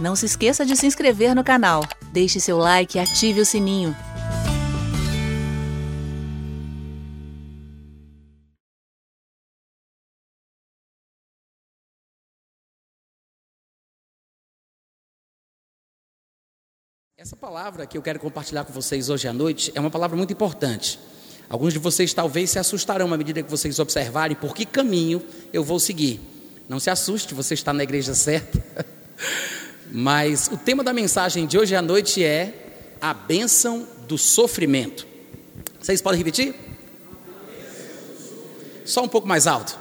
Não se esqueça de se inscrever no canal, deixe seu like e ative o sininho. Essa palavra que eu quero compartilhar com vocês hoje à noite é uma palavra muito importante. Alguns de vocês talvez se assustarão à medida que vocês observarem por que caminho eu vou seguir. Não se assuste, você está na igreja certa. Mas o tema da mensagem de hoje à noite é a bênção do sofrimento. Vocês podem repetir? Só um pouco mais alto.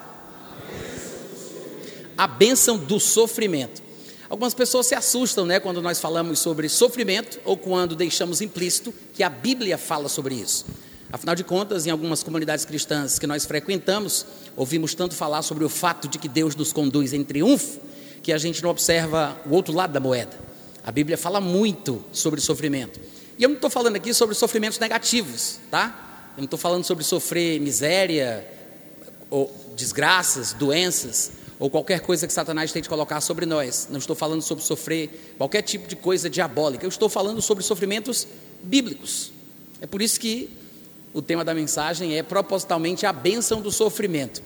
A bênção do sofrimento. Algumas pessoas se assustam, né, quando nós falamos sobre sofrimento ou quando deixamos implícito que a Bíblia fala sobre isso. Afinal de contas, em algumas comunidades cristãs que nós frequentamos, ouvimos tanto falar sobre o fato de que Deus nos conduz em triunfo, que a gente não observa o outro lado da moeda. A Bíblia fala muito sobre sofrimento. E eu não estou falando aqui sobre sofrimentos negativos, tá? Eu não estou falando sobre sofrer miséria, ou desgraças, doenças ou qualquer coisa que Satanás tente colocar sobre nós. Não estou falando sobre sofrer qualquer tipo de coisa diabólica. Eu estou falando sobre sofrimentos bíblicos. É por isso que o tema da mensagem é propositalmente a bênção do sofrimento.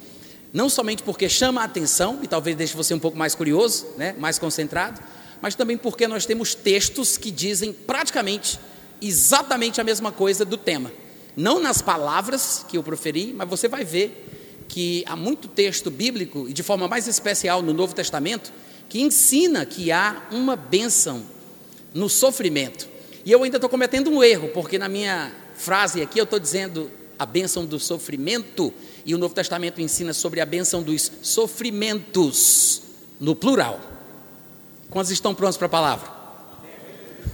Não somente porque chama a atenção e talvez deixe você um pouco mais curioso, né, mais concentrado, mas também porque nós temos textos que dizem praticamente exatamente a mesma coisa do tema. Não nas palavras que eu proferi, mas você vai ver que há muito texto bíblico, e de forma mais especial no Novo Testamento, que ensina que há uma bênção no sofrimento. E eu ainda estou cometendo um erro, porque na minha frase aqui eu estou dizendo a bênção do sofrimento, e o Novo Testamento ensina sobre a bênção dos sofrimentos, no plural. Quantos estão prontos para a palavra?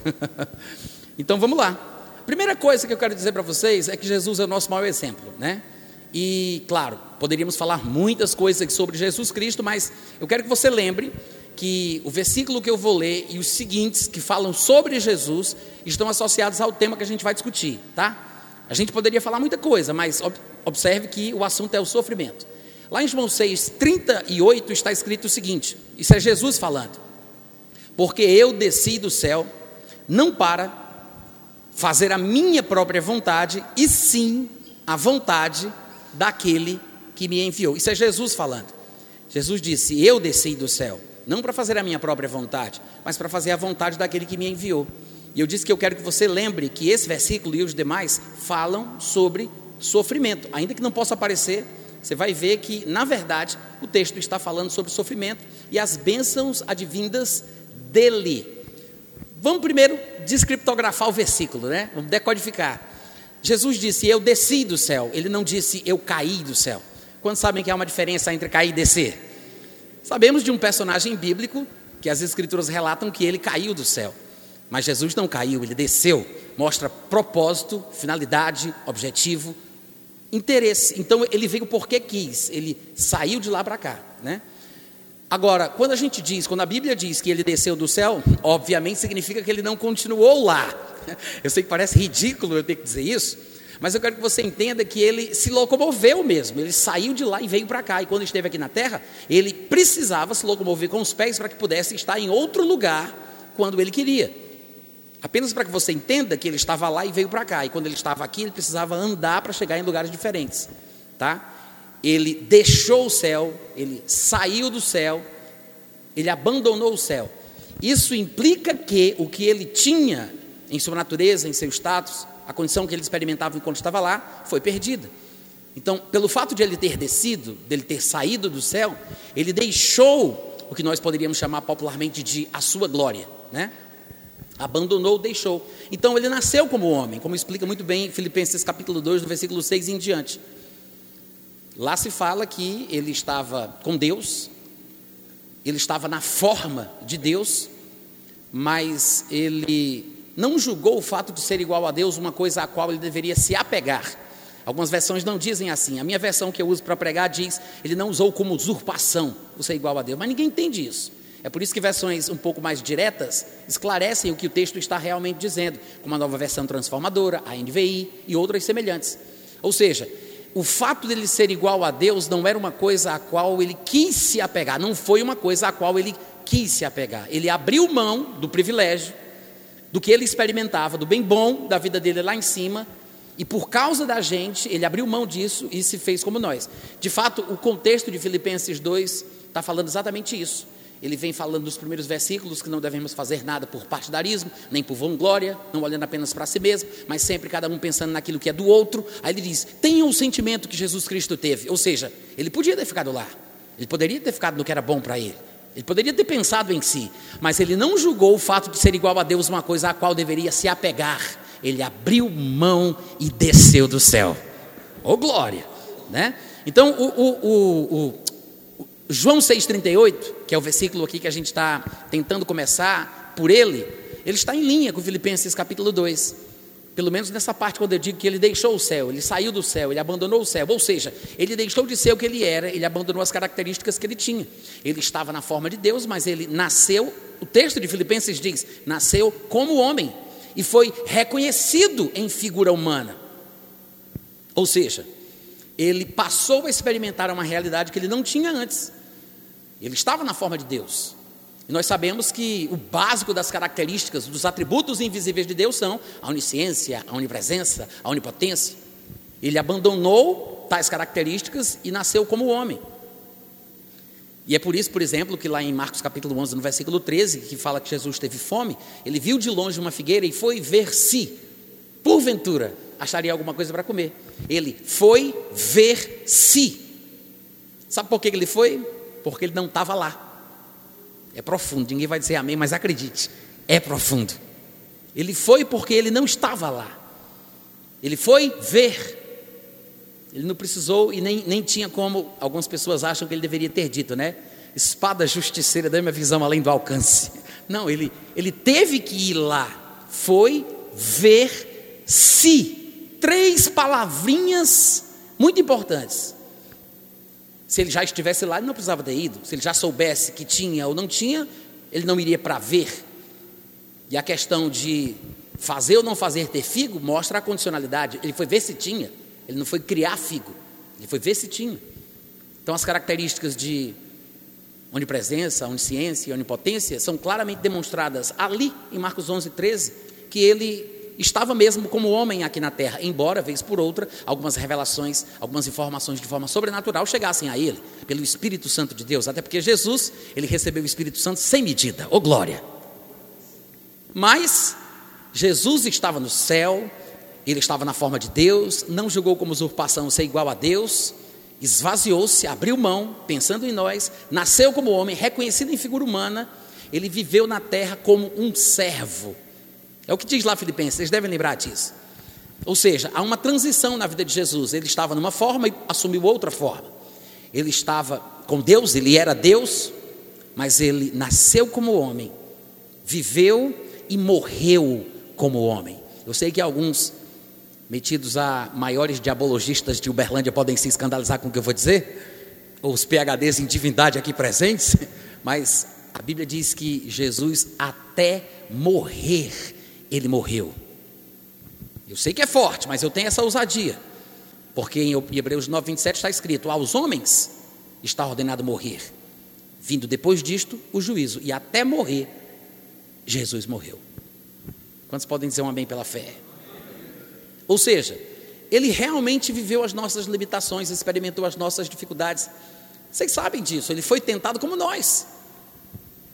então vamos lá. Primeira coisa que eu quero dizer para vocês é que Jesus é o nosso maior exemplo, né? E, claro, poderíamos falar muitas coisas sobre Jesus Cristo, mas eu quero que você lembre que o versículo que eu vou ler e os seguintes que falam sobre Jesus estão associados ao tema que a gente vai discutir, tá? A gente poderia falar muita coisa, mas observe que o assunto é o sofrimento. Lá em João 6, 38 está escrito o seguinte: isso é Jesus falando. Porque eu desci do céu, não para fazer a minha própria vontade, e sim a vontade daquele que me enviou. Isso é Jesus falando. Jesus disse: Eu desci do céu, não para fazer a minha própria vontade, mas para fazer a vontade daquele que me enviou. E eu disse que eu quero que você lembre que esse versículo e os demais falam sobre sofrimento, ainda que não possa aparecer. Você vai ver que, na verdade, o texto está falando sobre sofrimento e as bênçãos advindas dele. Vamos primeiro descriptografar o versículo, né? Vamos decodificar. Jesus disse: Eu desci do céu. Ele não disse: Eu caí do céu. Quantos sabem que há uma diferença entre cair e descer? Sabemos de um personagem bíblico que as Escrituras relatam que ele caiu do céu. Mas Jesus não caiu, ele desceu. Mostra propósito, finalidade, objetivo, interesse. Então ele veio porque quis, ele saiu de lá para cá, né? Agora, quando a gente diz, quando a Bíblia diz que ele desceu do céu, obviamente significa que ele não continuou lá. Eu sei que parece ridículo eu ter que dizer isso, mas eu quero que você entenda que ele se locomoveu mesmo. Ele saiu de lá e veio para cá. E quando esteve aqui na terra, ele precisava se locomover com os pés para que pudesse estar em outro lugar quando ele queria. Apenas para que você entenda que ele estava lá e veio para cá. E quando ele estava aqui, ele precisava andar para chegar em lugares diferentes, tá? ele deixou o céu, ele saiu do céu, ele abandonou o céu. Isso implica que o que ele tinha em sua natureza, em seu status, a condição que ele experimentava enquanto estava lá, foi perdida. Então, pelo fato de ele ter descido, dele ter saído do céu, ele deixou o que nós poderíamos chamar popularmente de a sua glória, né? Abandonou, deixou. Então ele nasceu como homem, como explica muito bem Filipenses capítulo 2, do versículo 6 em diante. Lá se fala que ele estava com Deus, ele estava na forma de Deus, mas ele não julgou o fato de ser igual a Deus uma coisa a qual ele deveria se apegar. Algumas versões não dizem assim. A minha versão que eu uso para pregar diz: ele não usou como usurpação o ser igual a Deus, mas ninguém entende isso. É por isso que versões um pouco mais diretas esclarecem o que o texto está realmente dizendo, como a nova versão transformadora, a NVI e outras semelhantes. Ou seja, o fato dele ser igual a Deus não era uma coisa a qual ele quis se apegar, não foi uma coisa a qual ele quis se apegar. Ele abriu mão do privilégio, do que ele experimentava, do bem bom da vida dele lá em cima, e por causa da gente, ele abriu mão disso e se fez como nós. De fato, o contexto de Filipenses 2 está falando exatamente isso. Ele vem falando nos primeiros versículos que não devemos fazer nada por partidarismo, nem por vanglória, não olhando apenas para si mesmo, mas sempre cada um pensando naquilo que é do outro. Aí ele diz: tenha o sentimento que Jesus Cristo teve. Ou seja, ele podia ter ficado lá, ele poderia ter ficado no que era bom para ele, ele poderia ter pensado em si, mas ele não julgou o fato de ser igual a Deus uma coisa a qual deveria se apegar. Ele abriu mão e desceu do céu. Oh glória! Né? Então, o, o, o, João 6,38, que é o versículo aqui que a gente está tentando começar por ele, ele está em linha com Filipenses capítulo 2. Pelo menos nessa parte, quando eu digo que ele deixou o céu, ele saiu do céu, ele abandonou o céu. Ou seja, ele deixou de ser o que ele era, ele abandonou as características que ele tinha. Ele estava na forma de Deus, mas ele nasceu, o texto de Filipenses diz, nasceu como homem e foi reconhecido em figura humana. Ou seja, ele passou a experimentar uma realidade que ele não tinha antes. Ele estava na forma de Deus. E nós sabemos que o básico das características, dos atributos invisíveis de Deus são a onisciência, a onipresença, a onipotência. Ele abandonou tais características e nasceu como homem. E é por isso, por exemplo, que lá em Marcos capítulo 11, no versículo 13, que fala que Jesus teve fome, ele viu de longe uma figueira e foi ver se, porventura, acharia alguma coisa para comer. Ele foi ver se. Sabe por que ele foi? Porque ele não estava lá. É profundo, ninguém vai dizer amém, mas acredite, é profundo. Ele foi porque ele não estava lá. Ele foi ver. Ele não precisou e nem, nem tinha como, algumas pessoas acham que ele deveria ter dito, né? Espada justiceira, dê minha visão além do alcance. Não, ele, ele teve que ir lá. Foi ver se. Três palavrinhas muito importantes. Se ele já estivesse lá, ele não precisava ter ido. Se ele já soubesse que tinha ou não tinha, ele não iria para ver. E a questão de fazer ou não fazer ter figo mostra a condicionalidade. Ele foi ver se tinha, ele não foi criar figo, ele foi ver se tinha. Então, as características de onipresença, onisciência e onipotência são claramente demonstradas ali em Marcos 11, 13, que ele estava mesmo como homem aqui na terra, embora, vez por outra, algumas revelações, algumas informações de forma sobrenatural chegassem a ele, pelo Espírito Santo de Deus, até porque Jesus, ele recebeu o Espírito Santo sem medida, ô glória. Mas Jesus estava no céu, ele estava na forma de Deus, não julgou como usurpação ser igual a Deus, esvaziou-se, abriu mão, pensando em nós, nasceu como homem, reconhecido em figura humana, ele viveu na terra como um servo é o que diz lá Filipenses, vocês devem lembrar disso. Ou seja, há uma transição na vida de Jesus. Ele estava numa forma e assumiu outra forma. Ele estava com Deus, ele era Deus, mas ele nasceu como homem, viveu e morreu como homem. Eu sei que alguns metidos a maiores diabologistas de Uberlândia podem se escandalizar com o que eu vou dizer, ou os PHDs em divindade aqui presentes, mas a Bíblia diz que Jesus até morrer ele morreu. Eu sei que é forte, mas eu tenho essa ousadia. Porque em Hebreus 9, 27 está escrito: aos homens está ordenado morrer. Vindo depois disto, o juízo. E até morrer, Jesus morreu. Quantos podem dizer um amém pela fé? Ou seja, ele realmente viveu as nossas limitações, experimentou as nossas dificuldades. Vocês sabem disso, ele foi tentado como nós.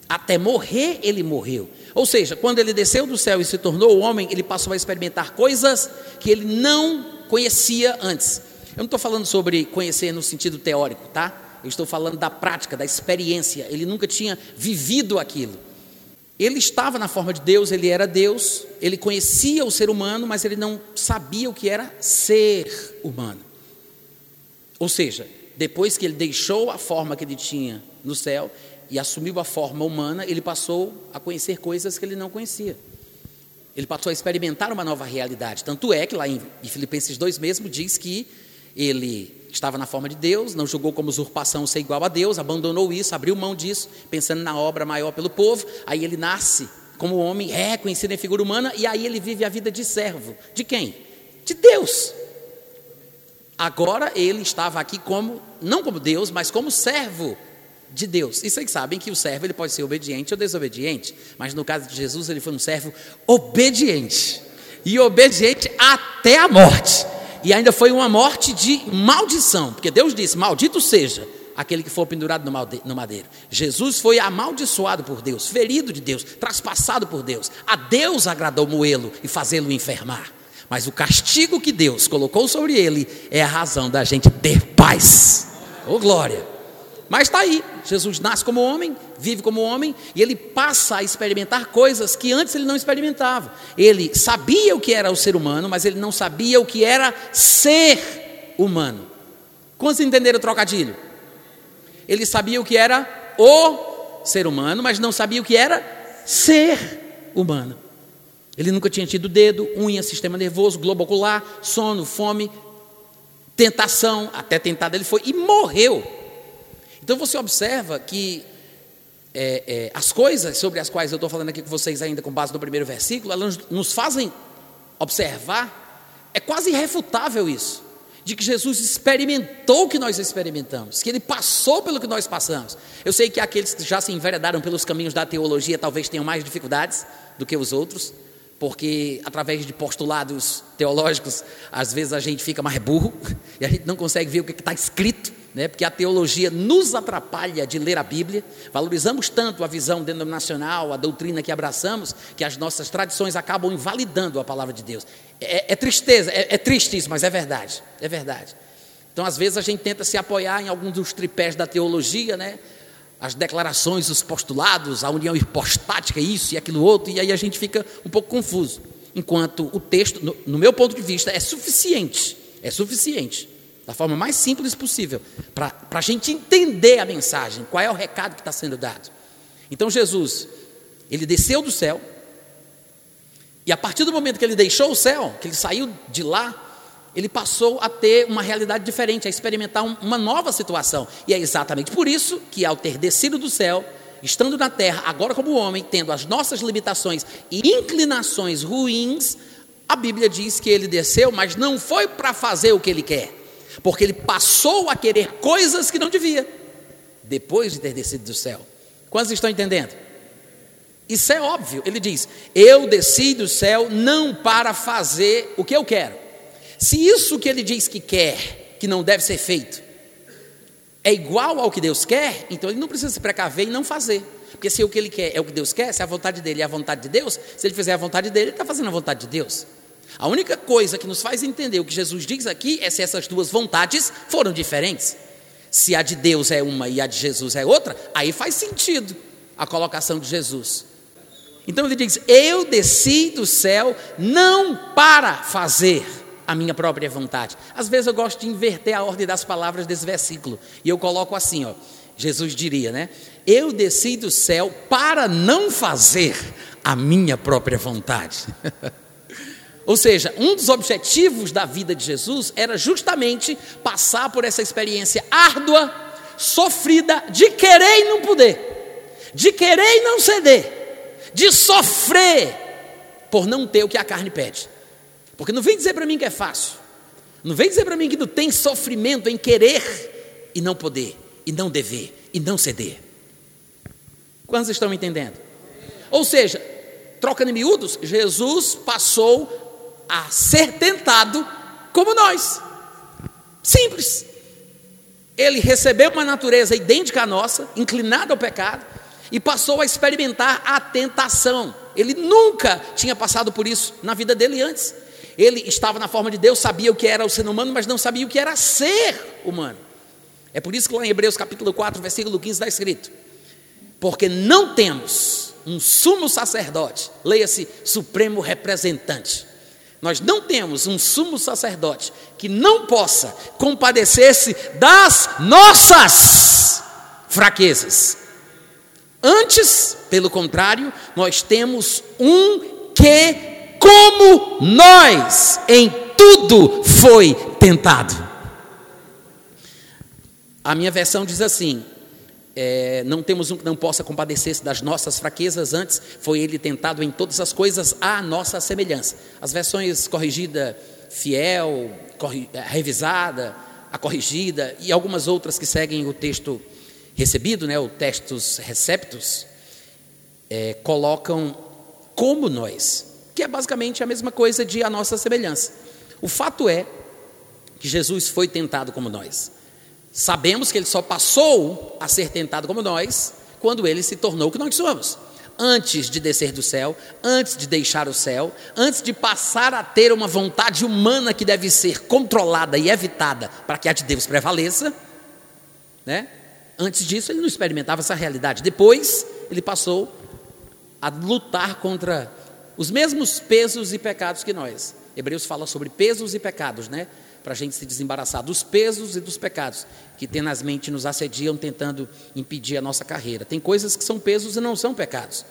Até morrer, ele morreu. Ou seja, quando ele desceu do céu e se tornou homem, ele passou a experimentar coisas que ele não conhecia antes. Eu não estou falando sobre conhecer no sentido teórico, tá? Eu estou falando da prática, da experiência. Ele nunca tinha vivido aquilo. Ele estava na forma de Deus, ele era Deus, ele conhecia o ser humano, mas ele não sabia o que era ser humano. Ou seja, depois que ele deixou a forma que ele tinha no céu, e assumiu a forma humana, ele passou a conhecer coisas que ele não conhecia. Ele passou a experimentar uma nova realidade. Tanto é que lá em, Filipenses 2 mesmo diz que ele estava na forma de Deus, não julgou como usurpação ser igual a Deus, abandonou isso, abriu mão disso, pensando na obra maior pelo povo. Aí ele nasce como homem, é conhecido em figura humana, e aí ele vive a vida de servo. De quem? De Deus. Agora ele estava aqui como, não como Deus, mas como servo de Deus. E vocês sabem que o servo ele pode ser obediente ou desobediente, mas no caso de Jesus ele foi um servo obediente e obediente até a morte. E ainda foi uma morte de maldição, porque Deus disse: Maldito seja aquele que for pendurado no madeiro. Jesus foi amaldiçoado por Deus, ferido de Deus, traspassado por Deus. A Deus agradou moê-lo e fazê-lo enfermar. Mas o castigo que Deus colocou sobre ele é a razão da gente ter paz. Oh glória! Mas está aí, Jesus nasce como homem, vive como homem, e ele passa a experimentar coisas que antes ele não experimentava. Ele sabia o que era o ser humano, mas ele não sabia o que era ser humano. Quantos entenderam o trocadilho? Ele sabia o que era o ser humano, mas não sabia o que era ser humano. Ele nunca tinha tido dedo, unha, sistema nervoso, globo ocular, sono, fome, tentação, até tentado ele foi e morreu. Então você observa que é, é, as coisas sobre as quais eu estou falando aqui com vocês ainda com base no primeiro versículo, elas nos fazem observar, é quase irrefutável isso de que Jesus experimentou o que nós experimentamos, que ele passou pelo que nós passamos. Eu sei que aqueles que já se enveredaram pelos caminhos da teologia talvez tenham mais dificuldades do que os outros, porque através de postulados teológicos, às vezes a gente fica mais burro e a gente não consegue ver o que está escrito né? porque a teologia nos atrapalha de ler a Bíblia. Valorizamos tanto a visão denominacional, a doutrina que abraçamos, que as nossas tradições acabam invalidando a palavra de Deus. É, é tristeza, é, é triste isso, mas é verdade, é verdade. Então, às vezes, a gente tenta se apoiar em alguns dos tripés da teologia, né? as declarações, os postulados, a união hipostática, isso e aquilo outro, e aí a gente fica um pouco confuso. Enquanto o texto, no, no meu ponto de vista, é suficiente, é suficiente da forma mais simples possível, para a gente entender a mensagem, qual é o recado que está sendo dado. Então Jesus, ele desceu do céu, e a partir do momento que ele deixou o céu, que ele saiu de lá, ele passou a ter uma realidade diferente, a experimentar um, uma nova situação. E é exatamente por isso que, ao ter descido do céu, estando na terra, agora como homem, tendo as nossas limitações e inclinações ruins, a Bíblia diz que ele desceu, mas não foi para fazer o que ele quer porque ele passou a querer coisas que não devia, depois de ter descido do céu. Quantos estão entendendo? Isso é óbvio. Ele diz: Eu desci do céu não para fazer o que eu quero. Se isso que ele diz que quer, que não deve ser feito, é igual ao que Deus quer, então ele não precisa se precaver e não fazer. Porque se o que ele quer é o que Deus quer, se a vontade dele é a vontade de Deus, se ele fizer a vontade dele, ele está fazendo a vontade de Deus. A única coisa que nos faz entender o que Jesus diz aqui é se essas duas vontades foram diferentes. Se a de Deus é uma e a de Jesus é outra, aí faz sentido a colocação de Jesus. Então ele diz: Eu desci do céu não para fazer a minha própria vontade. Às vezes eu gosto de inverter a ordem das palavras desse versículo e eu coloco assim, ó. Jesus diria, né? Eu desci do céu para não fazer a minha própria vontade. Ou seja, um dos objetivos da vida de Jesus era justamente passar por essa experiência árdua, sofrida, de querer e não poder, de querer e não ceder, de sofrer por não ter o que a carne pede. Porque não vem dizer para mim que é fácil, não vem dizer para mim que não tem sofrimento em querer e não poder, e não dever, e não ceder. Quantos estão entendendo? Ou seja, troca de miúdos, Jesus passou a ser tentado como nós. Simples. Ele recebeu uma natureza idêntica à nossa, inclinada ao pecado, e passou a experimentar a tentação. Ele nunca tinha passado por isso na vida dele antes. Ele estava na forma de Deus, sabia o que era o ser humano, mas não sabia o que era ser humano. É por isso que lá em Hebreus capítulo 4, versículo 15 está escrito: Porque não temos um sumo sacerdote, leia-se supremo representante, nós não temos um sumo sacerdote que não possa compadecer-se das nossas fraquezas. Antes, pelo contrário, nós temos um que, como nós, em tudo foi tentado. A minha versão diz assim: é, não temos um que não possa compadecer-se das nossas fraquezas, antes foi ele tentado em todas as coisas à nossa semelhança. As versões corrigida, fiel, corri, é, revisada, a corrigida e algumas outras que seguem o texto recebido, né, o textos receptos, é, colocam como nós, que é basicamente a mesma coisa de a nossa semelhança. O fato é que Jesus foi tentado como nós. Sabemos que ele só passou a ser tentado como nós quando ele se tornou o que nós somos. Antes de descer do céu, antes de deixar o céu, antes de passar a ter uma vontade humana que deve ser controlada e evitada para que a de Deus prevaleça, né? Antes disso, ele não experimentava essa realidade. Depois, ele passou a lutar contra os mesmos pesos e pecados que nós. Hebreus fala sobre pesos e pecados, né? Para a gente se desembaraçar dos pesos e dos pecados que tenazmente nos assediam, tentando impedir a nossa carreira. Tem coisas que são pesos e não são pecados.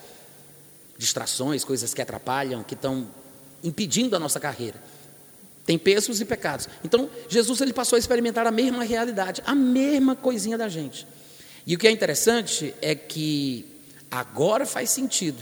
Distrações, coisas que atrapalham, que estão impedindo a nossa carreira. Tem pesos e pecados. Então, Jesus ele passou a experimentar a mesma realidade, a mesma coisinha da gente. E o que é interessante é que agora faz sentido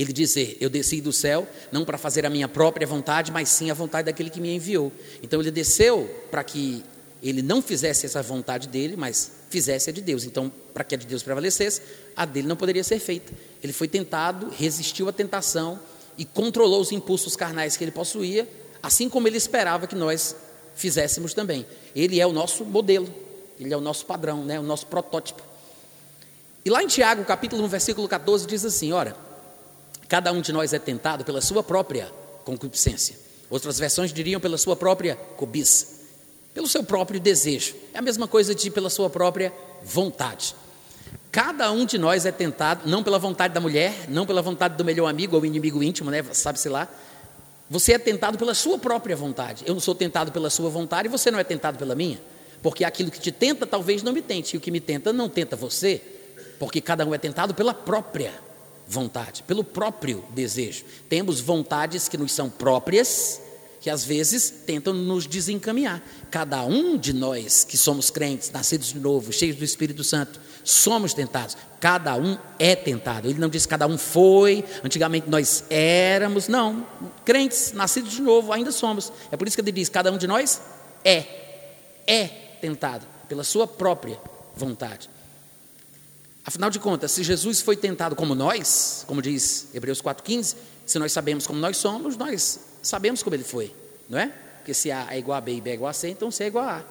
ele dizer: Eu desci do céu não para fazer a minha própria vontade, mas sim a vontade daquele que me enviou. Então ele desceu para que ele não fizesse essa vontade dele, mas fizesse a de Deus. Então, para que a de Deus prevalecesse, a dele não poderia ser feita. Ele foi tentado, resistiu à tentação e controlou os impulsos carnais que ele possuía assim como ele esperava que nós fizéssemos também. Ele é o nosso modelo, ele é o nosso padrão, né, o nosso protótipo. E lá em Tiago, capítulo 1, versículo 14, diz assim: Ora, cada um de nós é tentado pela sua própria concupiscência. Outras versões diriam pela sua própria cobiça, pelo seu próprio desejo. É a mesma coisa de pela sua própria vontade. Cada um de nós é tentado, não pela vontade da mulher, não pela vontade do melhor amigo ou inimigo íntimo, né, sabe-se lá, você é tentado pela sua própria vontade. Eu não sou tentado pela sua vontade e você não é tentado pela minha. Porque aquilo que te tenta talvez não me tente, e o que me tenta não tenta você, porque cada um é tentado pela própria vontade, pelo próprio desejo. Temos vontades que nos são próprias que às vezes tentam nos desencaminhar. Cada um de nós que somos crentes, nascidos de novo, cheios do Espírito Santo, somos tentados. Cada um é tentado. Ele não diz cada um foi, antigamente nós éramos. Não, crentes, nascidos de novo, ainda somos. É por isso que ele diz: cada um de nós é, é tentado pela sua própria vontade. Afinal de contas, se Jesus foi tentado como nós, como diz Hebreus 4,15, se nós sabemos como nós somos, nós sabemos como ele foi, não é? Porque se A é igual a B e B é igual a C, então C é igual a A.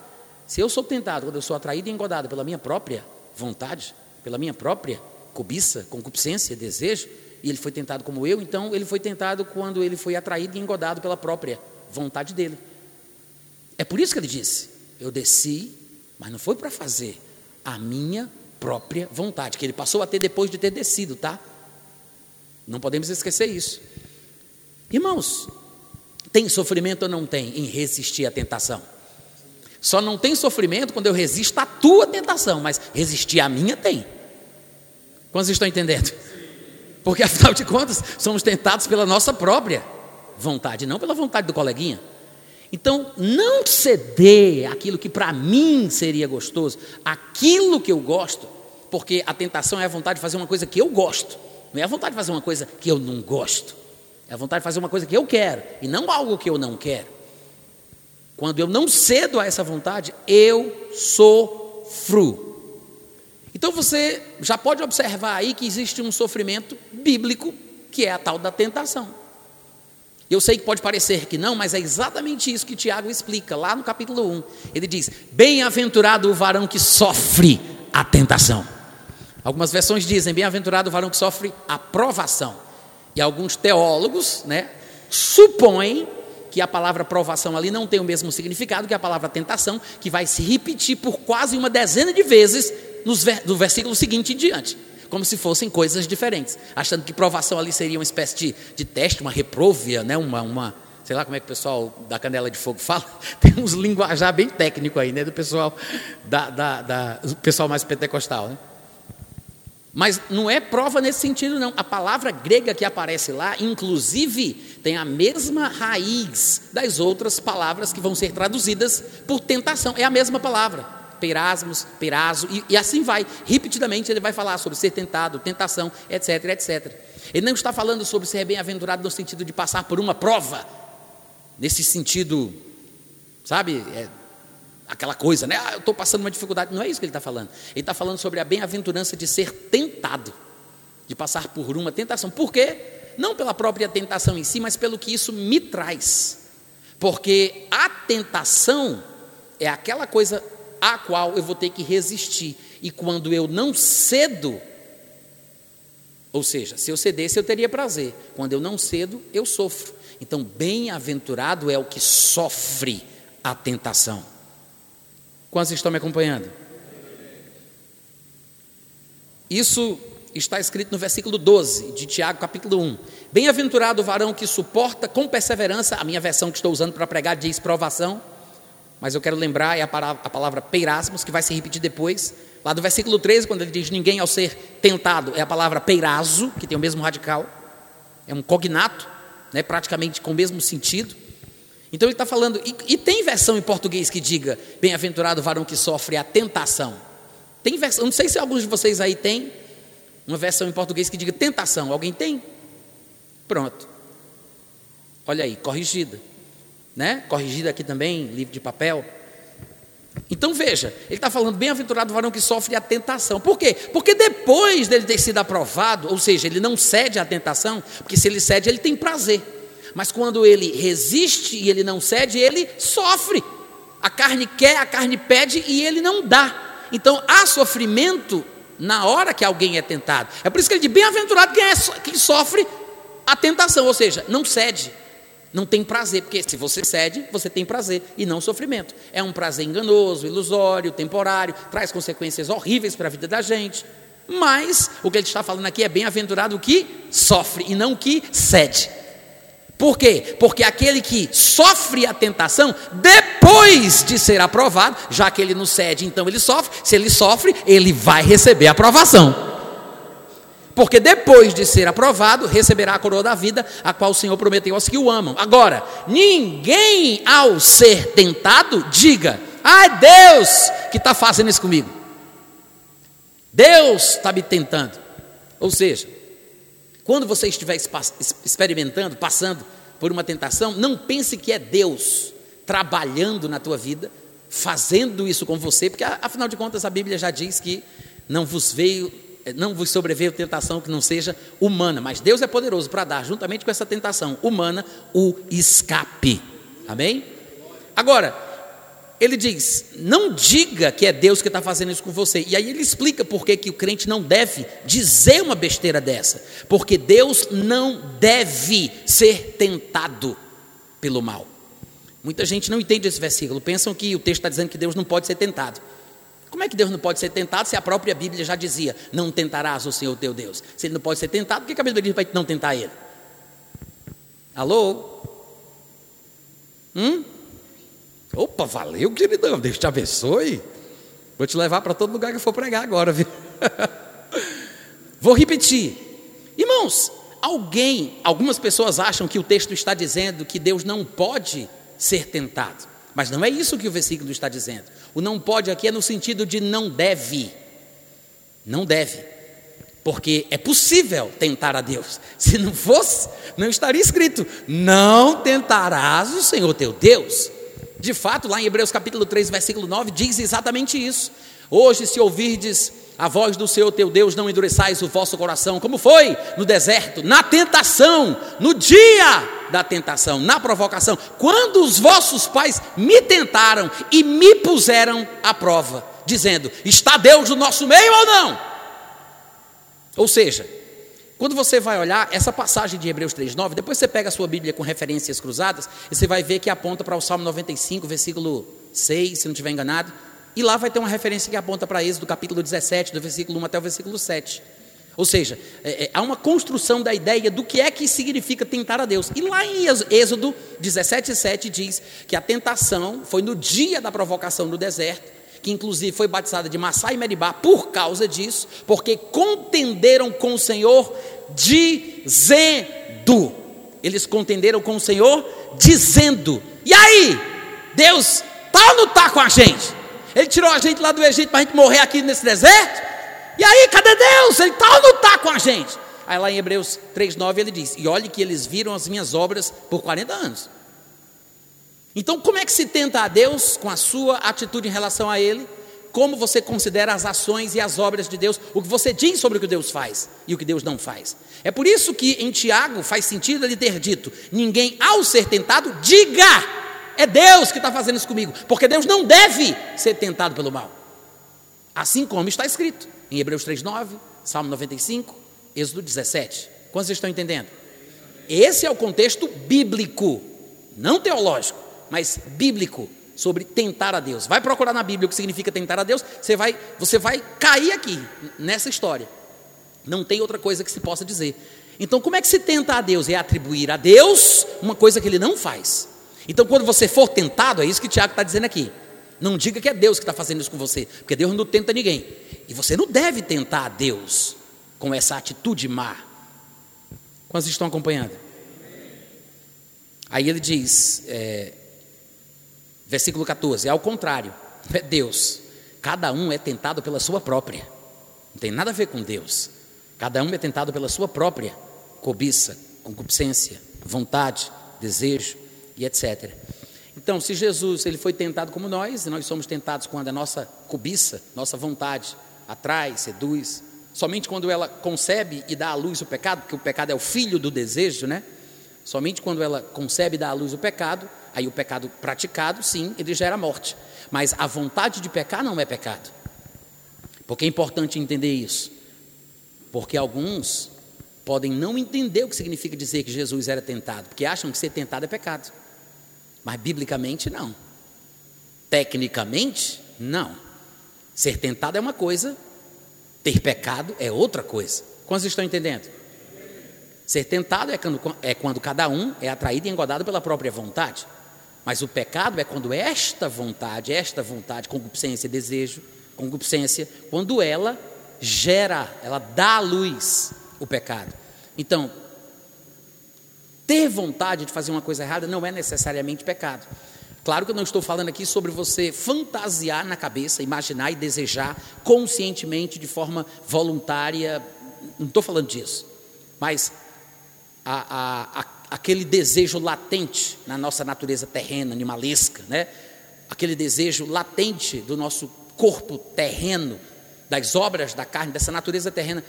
Se eu sou tentado quando eu sou atraído e engodado pela minha própria vontade, pela minha própria cobiça, concupiscência, desejo, e ele foi tentado como eu, então ele foi tentado quando ele foi atraído e engodado pela própria vontade dele. É por isso que ele disse: Eu desci, mas não foi para fazer a minha própria vontade, que ele passou a ter depois de ter descido, tá? Não podemos esquecer isso. Irmãos, tem sofrimento ou não tem em resistir à tentação? Só não tem sofrimento quando eu resisto à tua tentação, mas resistir à minha tem. Quantos estão entendendo? Porque afinal de contas, somos tentados pela nossa própria vontade, não pela vontade do coleguinha. Então, não ceder aquilo que para mim seria gostoso, aquilo que eu gosto, porque a tentação é a vontade de fazer uma coisa que eu gosto, não é a vontade de fazer uma coisa que eu não gosto. É a vontade de fazer uma coisa que eu quero e não algo que eu não quero. Quando eu não cedo a essa vontade, eu sofro. Então você já pode observar aí que existe um sofrimento bíblico que é a tal da tentação. Eu sei que pode parecer que não, mas é exatamente isso que Tiago explica lá no capítulo 1. Ele diz: Bem-aventurado o varão que sofre a tentação. Algumas versões dizem: Bem-aventurado o varão que sofre a provação. E alguns teólogos né, supõem que a palavra provação ali não tem o mesmo significado que a palavra tentação, que vai se repetir por quase uma dezena de vezes no versículo seguinte em diante, como se fossem coisas diferentes, achando que provação ali seria uma espécie de, de teste, uma reprovia, né, uma, uma, sei lá como é que o pessoal da canela de fogo fala, tem uns linguajar bem técnico aí, né, do pessoal, da, da, da pessoal mais pentecostal, né? Mas não é prova nesse sentido, não. A palavra grega que aparece lá, inclusive, tem a mesma raiz das outras palavras que vão ser traduzidas por tentação. É a mesma palavra. Perasmos, peraso, e, e assim vai. Repetidamente ele vai falar sobre ser tentado, tentação, etc, etc. Ele não está falando sobre ser bem-aventurado no sentido de passar por uma prova, nesse sentido, sabe, é, aquela coisa, né? Ah, eu estou passando uma dificuldade. Não é isso que ele está falando. Ele está falando sobre a bem-aventurança de ser tentado, de passar por uma tentação. Por quê? Não pela própria tentação em si, mas pelo que isso me traz. Porque a tentação é aquela coisa a qual eu vou ter que resistir. E quando eu não cedo, ou seja, se eu cedesse eu teria prazer. Quando eu não cedo, eu sofro. Então, bem-aventurado é o que sofre a tentação. Quantos estão me acompanhando? Isso está escrito no versículo 12 de Tiago, capítulo 1. Bem-aventurado o varão que suporta com perseverança, a minha versão que estou usando para pregar diz provação, mas eu quero lembrar é a palavra, a palavra peirasmos, que vai se repetir depois. Lá do versículo 13, quando ele diz ninguém ao ser tentado, é a palavra peirazo, que tem o mesmo radical, é um cognato, né, praticamente com o mesmo sentido. Então ele está falando, e, e, tem versão em português que diga: Bem-aventurado o varão que sofre a tentação. Tem versão, não sei se alguns de vocês aí tem uma versão em português que diga tentação. Alguém tem? Pronto. Olha aí, corrigida. Né? Corrigida aqui também, livro de papel. Então veja, ele está falando bem-aventurado o varão que sofre a tentação. Por quê? Porque depois dele ter sido aprovado, ou seja, ele não cede à tentação, porque se ele cede, ele tem prazer. Mas quando ele resiste e ele não cede, ele sofre. A carne quer, a carne pede e ele não dá. Então há sofrimento na hora que alguém é tentado. É por isso que ele diz: bem-aventurado quem, é, quem sofre a tentação, ou seja, não cede. Não tem prazer, porque se você cede, você tem prazer e não sofrimento. É um prazer enganoso, ilusório, temporário, traz consequências horríveis para a vida da gente. Mas o que ele está falando aqui é bem-aventurado o que sofre e não o que cede. Por quê? Porque aquele que sofre a tentação, depois de ser aprovado, já que ele não cede, então ele sofre, se ele sofre, ele vai receber a aprovação. Porque depois de ser aprovado, receberá a coroa da vida, a qual o Senhor prometeu aos que o amam. Agora, ninguém ao ser tentado, diga: é Deus que está fazendo isso comigo. Deus está me tentando. Ou seja, quando você estiver experimentando, passando por uma tentação, não pense que é Deus trabalhando na tua vida, fazendo isso com você, porque afinal de contas a Bíblia já diz que não vos veio, não vos sobreveio tentação que não seja humana, mas Deus é poderoso para dar, juntamente com essa tentação humana, o escape. Amém? Agora, ele diz: não diga que é Deus que está fazendo isso com você. E aí ele explica por que, que o crente não deve dizer uma besteira dessa. Porque Deus não deve ser tentado pelo mal. Muita gente não entende esse versículo, pensam que o texto está dizendo que Deus não pode ser tentado. Como é que Deus não pode ser tentado se a própria Bíblia já dizia: não tentarás o Senhor teu Deus? Se ele não pode ser tentado, por que a Bíblia diz para não tentar ele? Alô? Hum? Opa, valeu, queridão, Deus te abençoe. Vou te levar para todo lugar que eu for pregar agora, viu? Vou repetir. Irmãos, alguém, algumas pessoas acham que o texto está dizendo que Deus não pode ser tentado. Mas não é isso que o versículo está dizendo. O não pode aqui é no sentido de não deve. Não deve. Porque é possível tentar a Deus. Se não fosse, não estaria escrito: Não tentarás o Senhor teu Deus. De fato, lá em Hebreus capítulo 3, versículo 9, diz exatamente isso. Hoje, se ouvirdes a voz do Senhor teu Deus, não endureçais o vosso coração, como foi no deserto, na tentação, no dia da tentação, na provocação, quando os vossos pais me tentaram e me puseram à prova, dizendo: Está Deus no nosso meio ou não? Ou seja, quando você vai olhar essa passagem de Hebreus 3:9, depois você pega a sua Bíblia com referências cruzadas, e você vai ver que aponta para o Salmo 95, versículo 6, se não estiver enganado, e lá vai ter uma referência que aponta para Êxodo, capítulo 17, do versículo 1 até o versículo 7. Ou seja, é, é, há uma construção da ideia do que é que significa tentar a Deus. E lá em Êxodo 17, 7 diz que a tentação foi no dia da provocação no deserto, que inclusive foi batizada de Massá e Meribá por causa disso, porque contenderam com o Senhor dizendo. Eles contenderam com o Senhor dizendo. E aí? Deus está ou não está com a gente? Ele tirou a gente lá do Egito para a gente morrer aqui nesse deserto? E aí, cadê Deus? Ele está ou não está com a gente? Aí lá em Hebreus 3,9 ele diz: E olhe que eles viram as minhas obras por 40 anos. Então, como é que se tenta a Deus com a sua atitude em relação a Ele? Como você considera as ações e as obras de Deus? O que você diz sobre o que Deus faz e o que Deus não faz? É por isso que em Tiago faz sentido ele ter dito: ninguém ao ser tentado, diga, é Deus que está fazendo isso comigo, porque Deus não deve ser tentado pelo mal. Assim como está escrito em Hebreus 3,9, Salmo 95, Êxodo 17. Quantos vocês estão entendendo? Esse é o contexto bíblico, não teológico, mas bíblico sobre tentar a Deus. Vai procurar na Bíblia o que significa tentar a Deus, você vai, você vai cair aqui nessa história. Não tem outra coisa que se possa dizer. Então, como é que se tenta a Deus? É atribuir a Deus uma coisa que ele não faz. Então, quando você for tentado, é isso que Tiago está dizendo aqui. Não diga que é Deus que está fazendo isso com você, porque Deus não tenta ninguém. E você não deve tentar a Deus com essa atitude má. Quantos estão acompanhando? Aí ele diz, é, versículo 14: é ao contrário, é Deus. Cada um é tentado pela sua própria. Não tem nada a ver com Deus. Cada um é tentado pela sua própria cobiça, concupiscência, vontade, desejo e etc. Então, se Jesus ele foi tentado como nós, e nós somos tentados quando a nossa cobiça, nossa vontade atrai, seduz, somente quando ela concebe e dá à luz o pecado, porque o pecado é o filho do desejo, né? Somente quando ela concebe e dá à luz o pecado, aí o pecado praticado, sim, ele gera morte. Mas a vontade de pecar não é pecado. Porque é importante entender isso. Porque alguns podem não entender o que significa dizer que Jesus era tentado, porque acham que ser tentado é pecado. Mas biblicamente não. Tecnicamente, não. Ser tentado é uma coisa, ter pecado é outra coisa. Quantos estão entendendo? Ser tentado é quando, é quando cada um é atraído e engodado pela própria vontade. Mas o pecado é quando esta vontade, esta vontade, concupiscência, desejo, concupiscência, quando ela gera, ela dá à luz o pecado. Então, ter vontade de fazer uma coisa errada não é necessariamente pecado. Claro que eu não estou falando aqui sobre você fantasiar na cabeça, imaginar e desejar conscientemente, de forma voluntária, não estou falando disso. Mas a, a, a, aquele desejo latente na nossa natureza terrena, animalesca, né? aquele desejo latente do nosso corpo terreno das obras da carne, dessa natureza terrena,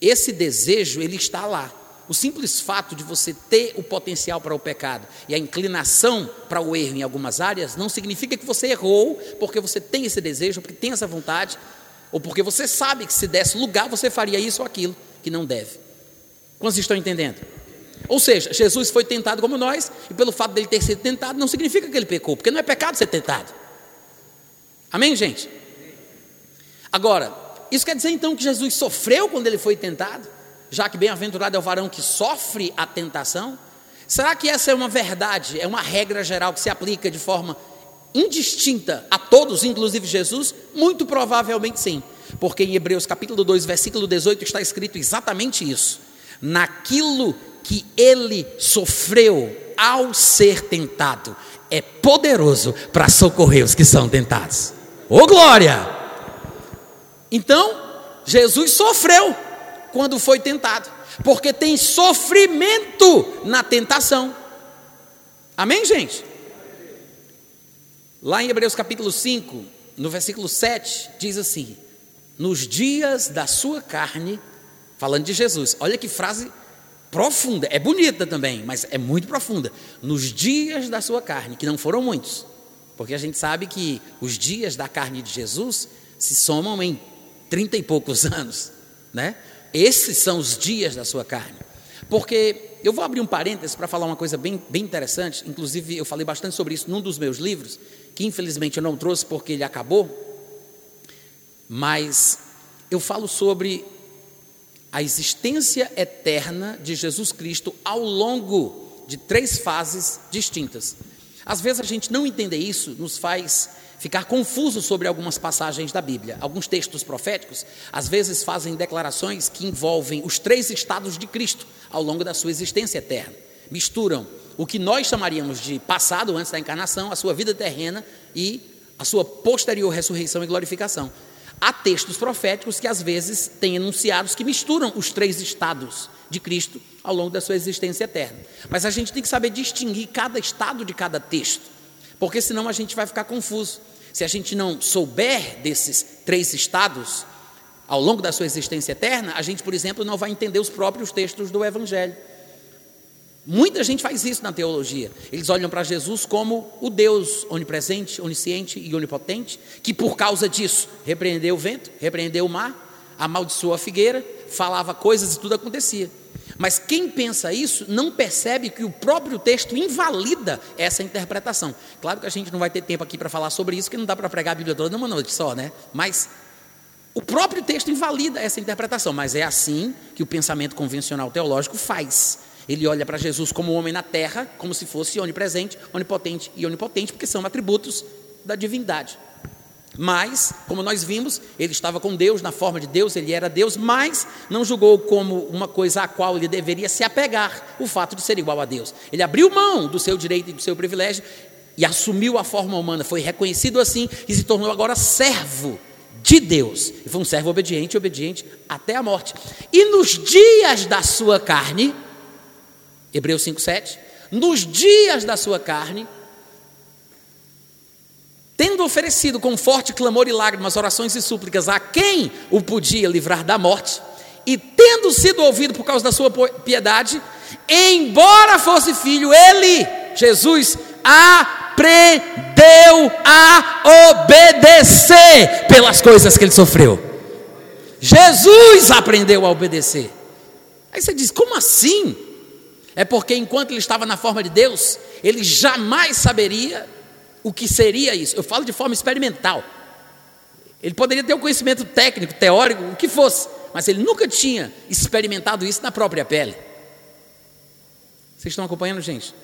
esse desejo, ele está lá. O simples fato de você ter o potencial para o pecado e a inclinação para o erro em algumas áreas não significa que você errou porque você tem esse desejo, porque tem essa vontade, ou porque você sabe que se desse lugar você faria isso ou aquilo que não deve. Quantos estão entendendo? Ou seja, Jesus foi tentado como nós, e pelo fato dele ter sido tentado, não significa que ele pecou, porque não é pecado ser tentado. Amém, gente? Agora, isso quer dizer então que Jesus sofreu quando ele foi tentado? Já que bem-aventurado é o varão que sofre a tentação? Será que essa é uma verdade, é uma regra geral que se aplica de forma indistinta a todos, inclusive Jesus? Muito provavelmente sim, porque em Hebreus capítulo 2, versículo 18 está escrito exatamente isso. Naquilo que ele sofreu ao ser tentado, é poderoso para socorrer os que são tentados. Ô oh, glória! Então, Jesus sofreu quando foi tentado, porque tem sofrimento na tentação. Amém, gente? Lá em Hebreus capítulo 5, no versículo 7, diz assim: Nos dias da sua carne, falando de Jesus, olha que frase profunda, é bonita também, mas é muito profunda. Nos dias da sua carne, que não foram muitos, porque a gente sabe que os dias da carne de Jesus se somam em trinta e poucos anos, né? Esses são os dias da sua carne. Porque eu vou abrir um parênteses para falar uma coisa bem, bem interessante, inclusive eu falei bastante sobre isso num dos meus livros, que infelizmente eu não trouxe porque ele acabou, mas eu falo sobre a existência eterna de Jesus Cristo ao longo de três fases distintas. Às vezes a gente não entender isso nos faz ficar confuso sobre algumas passagens da Bíblia. Alguns textos proféticos, às vezes, fazem declarações que envolvem os três estados de Cristo ao longo da sua existência eterna. Misturam o que nós chamaríamos de passado antes da encarnação, a sua vida terrena e a sua posterior ressurreição e glorificação. Há textos proféticos que às vezes têm enunciados que misturam os três estados de Cristo ao longo da sua existência eterna. Mas a gente tem que saber distinguir cada estado de cada texto, porque senão a gente vai ficar confuso. Se a gente não souber desses três estados ao longo da sua existência eterna, a gente, por exemplo, não vai entender os próprios textos do Evangelho. Muita gente faz isso na teologia. Eles olham para Jesus como o Deus onipresente, onisciente e onipotente, que por causa disso repreendeu o vento, repreendeu o mar, amaldiçoou a figueira, falava coisas e tudo acontecia. Mas quem pensa isso não percebe que o próprio texto invalida essa interpretação. Claro que a gente não vai ter tempo aqui para falar sobre isso, porque não dá para pregar a Bíblia toda numa noite só, né? Mas o próprio texto invalida essa interpretação, mas é assim que o pensamento convencional teológico faz. Ele olha para Jesus como homem na terra, como se fosse onipresente, onipotente e onipotente, porque são atributos da divindade. Mas, como nós vimos, ele estava com Deus, na forma de Deus, ele era Deus, mas não julgou como uma coisa a qual ele deveria se apegar o fato de ser igual a Deus. Ele abriu mão do seu direito e do seu privilégio e assumiu a forma humana, foi reconhecido assim e se tornou agora servo de Deus. E foi um servo obediente, obediente até a morte. E nos dias da sua carne, Hebreus 5,7, nos dias da sua carne, tendo oferecido com forte clamor e lágrimas, orações e súplicas a quem o podia livrar da morte, e tendo sido ouvido por causa da sua piedade, embora fosse filho, ele, Jesus, aprendeu a obedecer pelas coisas que ele sofreu. Jesus aprendeu a obedecer. Aí você diz: como assim? É porque enquanto ele estava na forma de Deus, ele jamais saberia o que seria isso. Eu falo de forma experimental. Ele poderia ter o um conhecimento técnico, teórico, o que fosse, mas ele nunca tinha experimentado isso na própria pele. Vocês estão acompanhando, gente?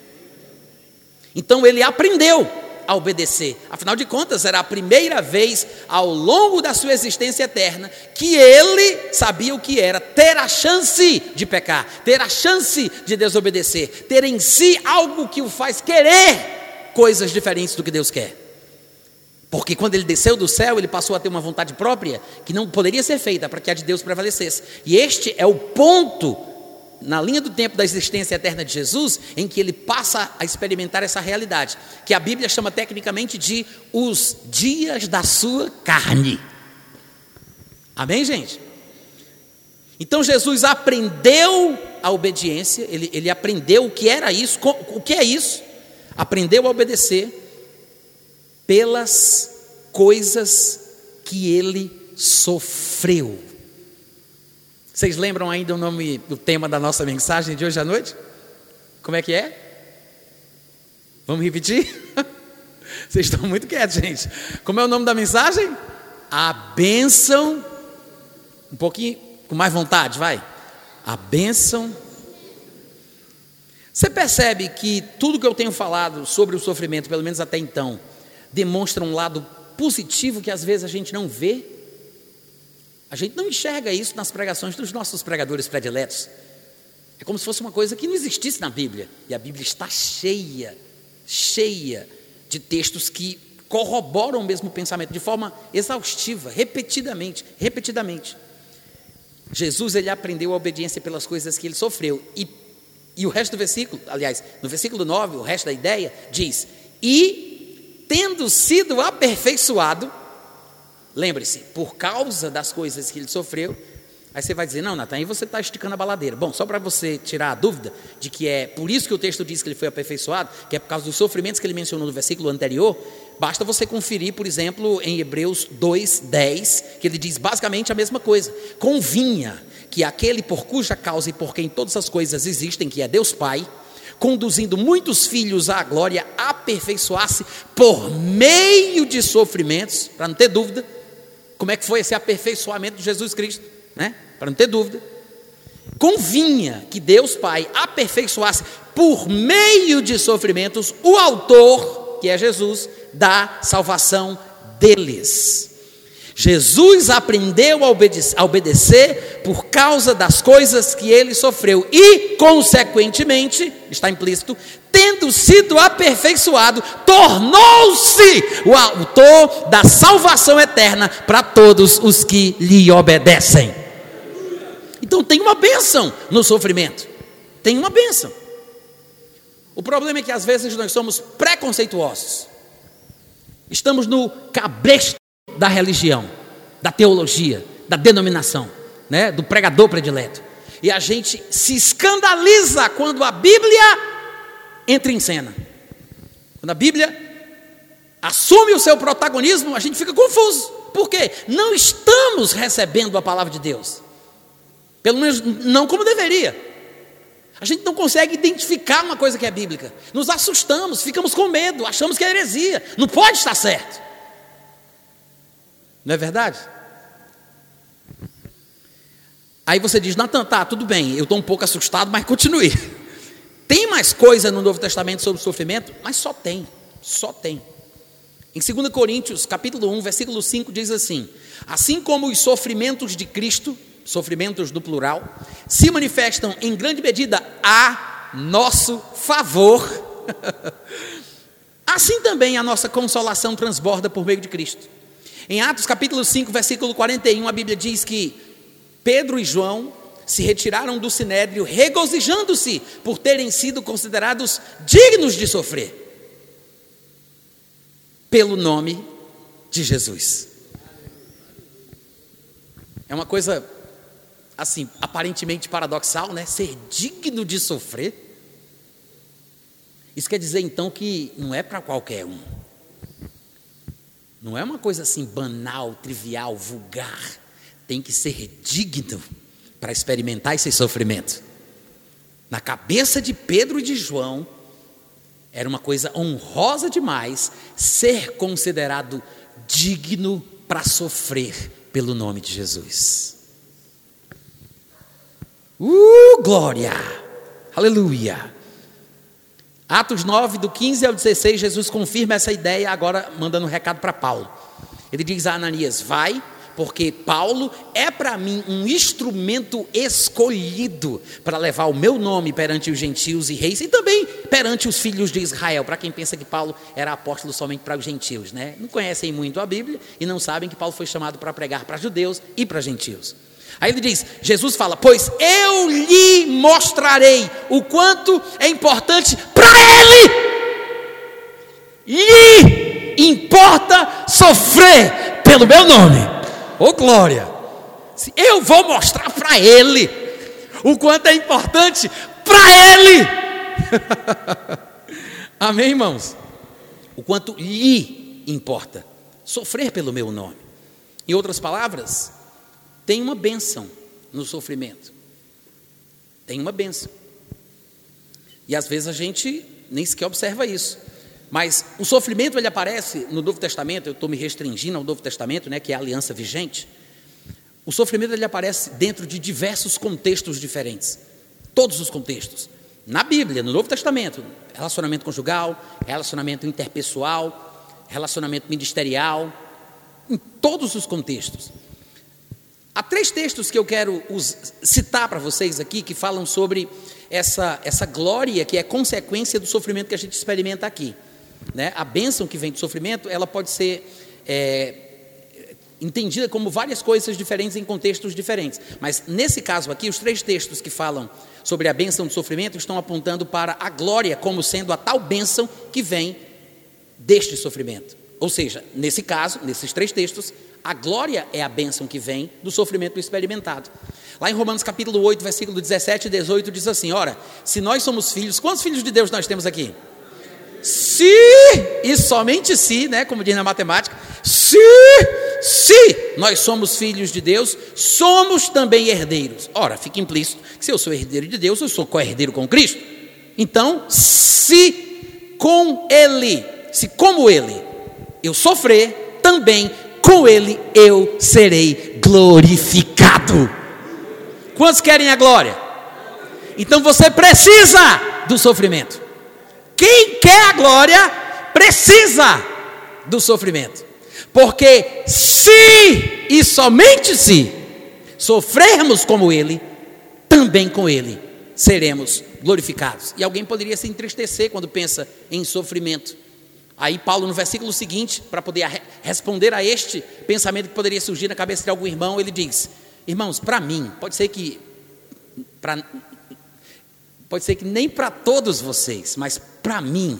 Então ele aprendeu a obedecer. Afinal de contas, era a primeira vez ao longo da sua existência eterna que ele sabia o que era ter a chance de pecar, ter a chance de desobedecer, ter em si algo que o faz querer coisas diferentes do que Deus quer. Porque quando ele desceu do céu, ele passou a ter uma vontade própria que não poderia ser feita para que a de Deus prevalecesse. E este é o ponto na linha do tempo da existência eterna de Jesus, em que ele passa a experimentar essa realidade, que a Bíblia chama tecnicamente de os dias da sua carne. Amém, gente? Então Jesus aprendeu a obediência, ele, ele aprendeu o que era isso, o que é isso, aprendeu a obedecer pelas coisas que ele sofreu. Vocês lembram ainda o nome do tema da nossa mensagem de hoje à noite? Como é que é? Vamos repetir? Vocês estão muito quietos, gente. Como é o nome da mensagem? A bênção. Um pouquinho com mais vontade, vai. A bênção você percebe que tudo que eu tenho falado sobre o sofrimento, pelo menos até então, demonstra um lado positivo que às vezes a gente não vê? A gente não enxerga isso nas pregações dos nossos pregadores prediletos. É como se fosse uma coisa que não existisse na Bíblia. E a Bíblia está cheia, cheia de textos que corroboram o mesmo pensamento de forma exaustiva, repetidamente, repetidamente. Jesus ele aprendeu a obediência pelas coisas que ele sofreu e e o resto do versículo, aliás, no versículo 9, o resto da ideia diz: E tendo sido aperfeiçoado, lembre-se, por causa das coisas que ele sofreu, Aí você vai dizer, não, Natan, aí você está esticando a baladeira. Bom, só para você tirar a dúvida de que é por isso que o texto diz que ele foi aperfeiçoado, que é por causa dos sofrimentos que ele mencionou no versículo anterior, basta você conferir, por exemplo, em Hebreus 2, 10, que ele diz basicamente a mesma coisa. Convinha que aquele por cuja causa e por quem todas as coisas existem, que é Deus Pai, conduzindo muitos filhos à glória, aperfeiçoasse por meio de sofrimentos, para não ter dúvida, como é que foi esse aperfeiçoamento de Jesus Cristo, né? Para não ter dúvida. Convinha que Deus Pai aperfeiçoasse por meio de sofrimentos o autor, que é Jesus, da salvação deles. Jesus aprendeu a, obede a obedecer por causa das coisas que ele sofreu e, consequentemente, está implícito, tendo sido aperfeiçoado, tornou-se o autor da salvação eterna para todos os que lhe obedecem. Então tem uma bênção no sofrimento. Tem uma bênção. O problema é que às vezes nós somos preconceituosos. Estamos no cabresto da religião, da teologia, da denominação, né, do pregador predileto. E a gente se escandaliza quando a Bíblia entra em cena. Quando a Bíblia assume o seu protagonismo, a gente fica confuso. Por quê? Não estamos recebendo a palavra de Deus. Pelo menos não como deveria. A gente não consegue identificar uma coisa que é bíblica. Nos assustamos, ficamos com medo, achamos que é heresia. Não pode estar certo. Não é verdade? Aí você diz, Natan, tá, tudo bem, eu estou um pouco assustado, mas continue. Tem mais coisa no Novo Testamento sobre sofrimento? Mas só tem, só tem. Em 2 Coríntios, capítulo 1, versículo 5, diz assim: Assim como os sofrimentos de Cristo, sofrimentos do plural, se manifestam em grande medida a nosso favor, assim também a nossa consolação transborda por meio de Cristo. Em Atos capítulo 5, versículo 41, a Bíblia diz que Pedro e João se retiraram do sinédrio, regozijando-se por terem sido considerados dignos de sofrer pelo nome de Jesus. É uma coisa, assim, aparentemente paradoxal, né? Ser digno de sofrer. Isso quer dizer então que não é para qualquer um. Não é uma coisa assim banal, trivial, vulgar. Tem que ser digno para experimentar esse sofrimento. Na cabeça de Pedro e de João, era uma coisa honrosa demais ser considerado digno para sofrer pelo nome de Jesus. Uh, glória! Aleluia! Atos 9, do 15 ao 16, Jesus confirma essa ideia, agora mandando um recado para Paulo. Ele diz a Ananias: Vai, porque Paulo é para mim um instrumento escolhido para levar o meu nome perante os gentios e reis e também perante os filhos de Israel. Para quem pensa que Paulo era apóstolo somente para os gentios, né? Não conhecem muito a Bíblia e não sabem que Paulo foi chamado para pregar para judeus e para gentios. Aí ele diz: Jesus fala, pois eu lhe mostrarei o quanto é importante para ele. Lhe importa sofrer pelo meu nome. Ô oh, glória! Eu vou mostrar para ele o quanto é importante para ele. Amém, irmãos? O quanto lhe importa sofrer pelo meu nome. Em outras palavras, tem uma bênção no sofrimento. Tem uma bênção. E às vezes a gente nem sequer observa isso. Mas o sofrimento ele aparece no Novo Testamento, eu estou me restringindo ao Novo Testamento, né, que é a aliança vigente. O sofrimento ele aparece dentro de diversos contextos diferentes. Todos os contextos. Na Bíblia, no Novo Testamento, relacionamento conjugal, relacionamento interpessoal, relacionamento ministerial, em todos os contextos. Há três textos que eu quero citar para vocês aqui que falam sobre essa, essa glória que é consequência do sofrimento que a gente experimenta aqui. Né? A bênção que vem do sofrimento, ela pode ser é, entendida como várias coisas diferentes em contextos diferentes. Mas nesse caso aqui, os três textos que falam sobre a bênção do sofrimento estão apontando para a glória como sendo a tal bênção que vem deste sofrimento. Ou seja, nesse caso, nesses três textos, a glória é a bênção que vem do sofrimento experimentado. Lá em Romanos capítulo 8, versículo 17 e 18 diz assim: Ora, se nós somos filhos, quantos filhos de Deus nós temos aqui? Se, e somente se, né, como diz na matemática, se, se nós somos filhos de Deus, somos também herdeiros. Ora, fica implícito que se eu sou herdeiro de Deus, eu sou co-herdeiro com Cristo. Então, se com Ele, se como Ele eu sofrer, também com Ele eu serei glorificado. Quantos querem a glória? Então você precisa do sofrimento. Quem quer a glória precisa do sofrimento. Porque se e somente se sofrermos como ele, também com ele seremos glorificados. E alguém poderia se entristecer quando pensa em sofrimento. Aí Paulo no versículo seguinte, para poder responder a este pensamento que poderia surgir na cabeça de algum irmão, ele diz: "Irmãos, para mim, pode ser que Pra, pode ser que nem para todos vocês, mas para mim,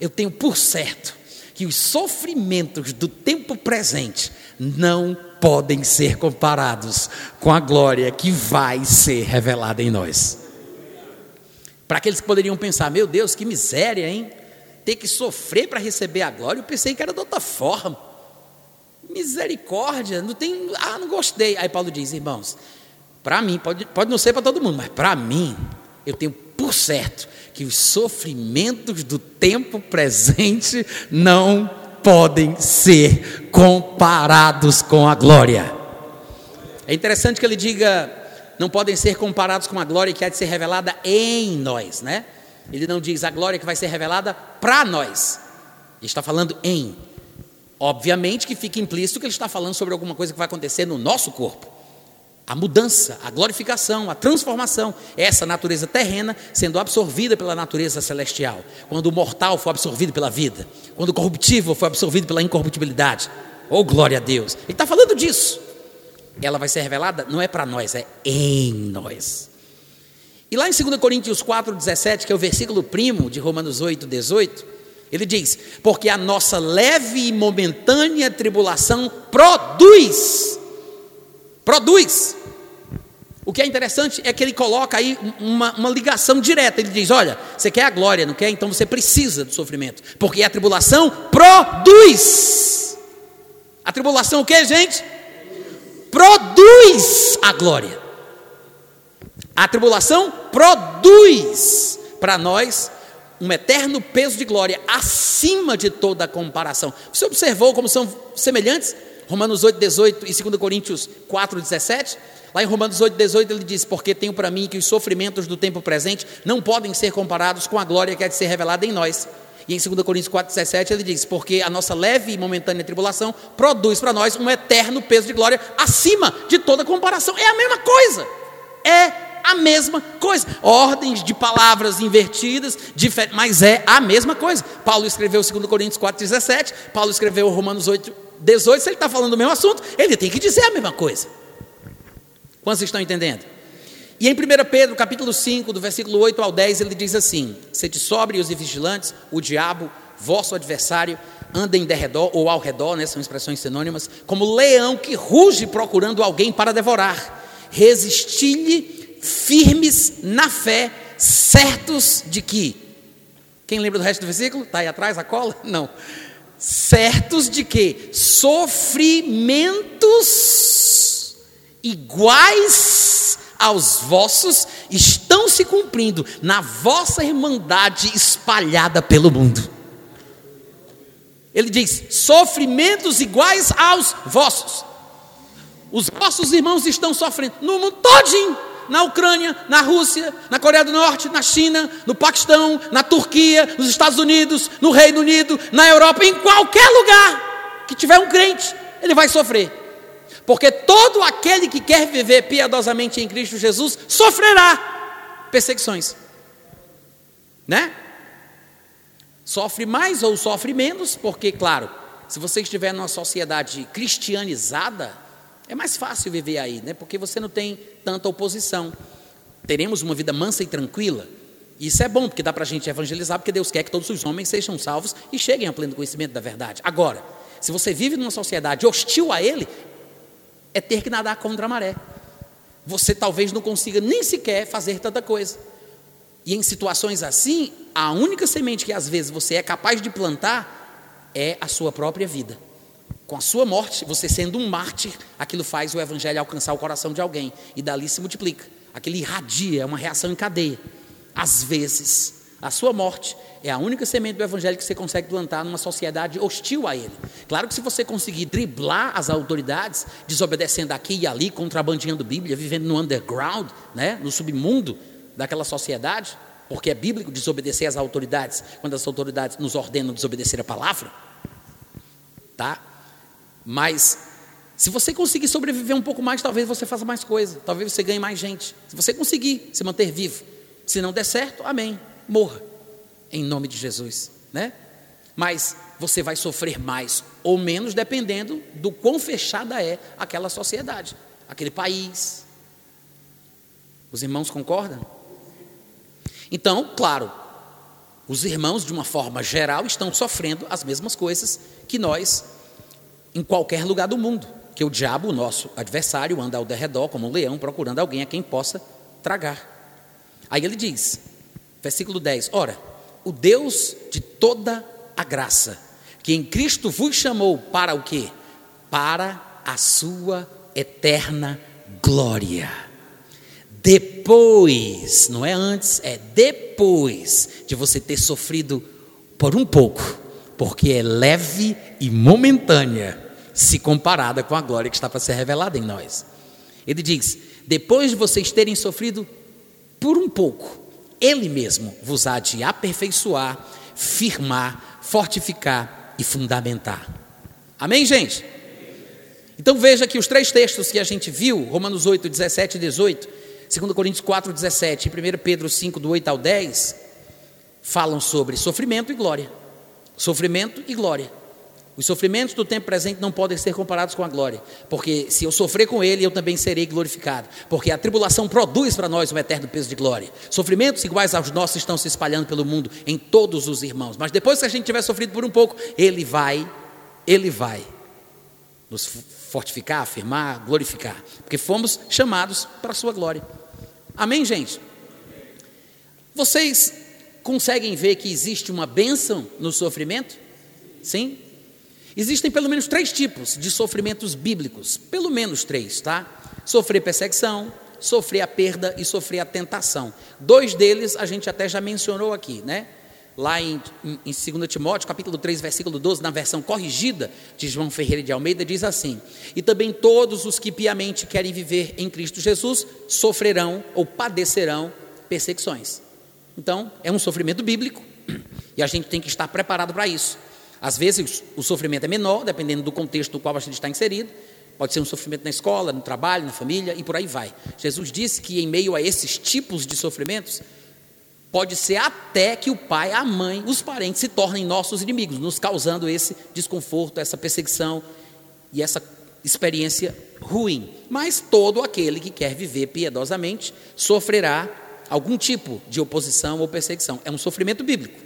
eu tenho por certo que os sofrimentos do tempo presente não podem ser comparados com a glória que vai ser revelada em nós. Para aqueles que poderiam pensar, meu Deus, que miséria, hein? Ter que sofrer para receber a glória, eu pensei que era de outra forma. Misericórdia, não tem, ah, não gostei. Aí Paulo diz, irmãos, para mim, pode, pode não ser para todo mundo, mas para mim, eu tenho por certo que os sofrimentos do tempo presente não podem ser comparados com a glória. É interessante que ele diga, não podem ser comparados com a glória que há de ser revelada em nós, né? Ele não diz a glória que vai ser revelada para nós. Ele está falando em. Obviamente que fica implícito que ele está falando sobre alguma coisa que vai acontecer no nosso corpo. A mudança, a glorificação, a transformação, essa natureza terrena sendo absorvida pela natureza celestial. Quando o mortal for absorvido pela vida, quando o corruptível for absorvido pela incorruptibilidade. Oh, glória a Deus! Ele está falando disso. Ela vai ser revelada, não é para nós, é em nós. E lá em 2 Coríntios 4, 17, que é o versículo primo de Romanos 8, 18, ele diz: Porque a nossa leve e momentânea tribulação produz, produz. O que é interessante é que ele coloca aí uma, uma ligação direta. Ele diz: Olha, você quer a glória, não quer? Então você precisa do sofrimento. Porque a tribulação produz. A tribulação o que, gente? Produz a glória. A tribulação produz para nós um eterno peso de glória acima de toda comparação. Você observou como são semelhantes? Romanos 8, 18 e 2 Coríntios 4, 17. Lá em Romanos 8, 18 ele diz: Porque tenho para mim que os sofrimentos do tempo presente não podem ser comparados com a glória que há de ser revelada em nós. E em 2 Coríntios 4, 17 ele diz: Porque a nossa leve e momentânea tribulação produz para nós um eterno peso de glória acima de toda comparação. É a mesma coisa. É a mesma coisa. Ordens de palavras invertidas, mas é a mesma coisa. Paulo escreveu 2 Coríntios 4,17, Paulo escreveu Romanos 8, 18. Se ele está falando do mesmo assunto, ele tem que dizer a mesma coisa. Quantos estão entendendo? E em 1 Pedro, capítulo 5, do versículo 8 ao 10, ele diz assim: Sede sóbrios e vigilantes, o diabo, vosso adversário, anda em derredor ou ao redor, né, são expressões sinônimas, como leão que ruge procurando alguém para devorar. Resisti-lhe firmes na fé, certos de que. Quem lembra do resto do versículo? Está aí atrás a cola? Não. Certos de que sofrimentos iguais aos vossos estão se cumprindo na vossa irmandade espalhada pelo mundo. Ele diz: sofrimentos iguais aos vossos. Os vossos irmãos estão sofrendo no mundo todinho na Ucrânia, na Rússia, na Coreia do Norte, na China, no Paquistão, na Turquia, nos Estados Unidos, no Reino Unido, na Europa, em qualquer lugar que tiver um crente, ele vai sofrer. Porque todo aquele que quer viver piedosamente em Cristo Jesus sofrerá perseguições. Né? Sofre mais ou sofre menos, porque, claro, se você estiver numa sociedade cristianizada, é mais fácil viver aí, né? Porque você não tem tanta oposição. Teremos uma vida mansa e tranquila. Isso é bom, porque dá para a gente evangelizar, porque Deus quer que todos os homens sejam salvos e cheguem ao pleno conhecimento da verdade. Agora, se você vive numa sociedade hostil a Ele, é ter que nadar contra a maré. Você talvez não consiga nem sequer fazer tanta coisa. E em situações assim, a única semente que às vezes você é capaz de plantar é a sua própria vida. Com a sua morte, você sendo um mártir, aquilo faz o evangelho alcançar o coração de alguém e dali se multiplica. Aquilo irradia, é uma reação em cadeia. Às vezes, a sua morte é a única semente do evangelho que você consegue plantar numa sociedade hostil a ele. Claro que se você conseguir driblar as autoridades, desobedecendo aqui e ali, contrabandeando Bíblia, vivendo no underground, né, no submundo daquela sociedade, porque é bíblico desobedecer às autoridades quando as autoridades nos ordenam desobedecer a palavra, tá? Mas se você conseguir sobreviver um pouco mais, talvez você faça mais coisa, talvez você ganhe mais gente. Se você conseguir se manter vivo, se não der certo, amém, morra, em nome de Jesus, né? Mas você vai sofrer mais ou menos dependendo do quão fechada é aquela sociedade, aquele país. Os irmãos concordam? Então, claro, os irmãos, de uma forma geral, estão sofrendo as mesmas coisas que nós em qualquer lugar do mundo. Que o diabo, nosso adversário, anda ao derredor como um leão, procurando alguém a quem possa tragar. Aí ele diz, versículo 10: Ora, o Deus de toda a graça, que em Cristo vos chamou para o quê? Para a sua eterna glória. Depois, não é antes, é depois de você ter sofrido por um pouco, porque é leve e momentânea, se comparada com a glória que está para ser revelada em nós. Ele diz: depois de vocês terem sofrido por um pouco, Ele mesmo vos há de aperfeiçoar, firmar, fortificar e fundamentar. Amém, gente? Então veja que os três textos que a gente viu, Romanos 8, 17 e 18, 2 Coríntios 4, 17 e 1 Pedro 5, do 8 ao 10, falam sobre sofrimento e glória. Sofrimento e glória. Os sofrimentos do tempo presente não podem ser comparados com a glória, porque se eu sofrer com ele, eu também serei glorificado, porque a tribulação produz para nós um eterno peso de glória. Sofrimentos iguais aos nossos estão se espalhando pelo mundo em todos os irmãos, mas depois que a gente tiver sofrido por um pouco, ele vai, ele vai nos fortificar, afirmar, glorificar, porque fomos chamados para a sua glória. Amém, gente? Vocês conseguem ver que existe uma bênção no sofrimento? Sim? Existem pelo menos três tipos de sofrimentos bíblicos, pelo menos três, tá? Sofrer perseguição, sofrer a perda e sofrer a tentação. Dois deles a gente até já mencionou aqui, né? Lá em, em, em 2 Timóteo, capítulo 3, versículo 12, na versão corrigida de João Ferreira de Almeida, diz assim: E também todos os que piamente querem viver em Cristo Jesus sofrerão ou padecerão perseguições. Então, é um sofrimento bíblico e a gente tem que estar preparado para isso. Às vezes o sofrimento é menor, dependendo do contexto no qual a gente está inserido. Pode ser um sofrimento na escola, no trabalho, na família e por aí vai. Jesus disse que em meio a esses tipos de sofrimentos, pode ser até que o pai, a mãe, os parentes se tornem nossos inimigos, nos causando esse desconforto, essa perseguição e essa experiência ruim. Mas todo aquele que quer viver piedosamente sofrerá algum tipo de oposição ou perseguição. É um sofrimento bíblico.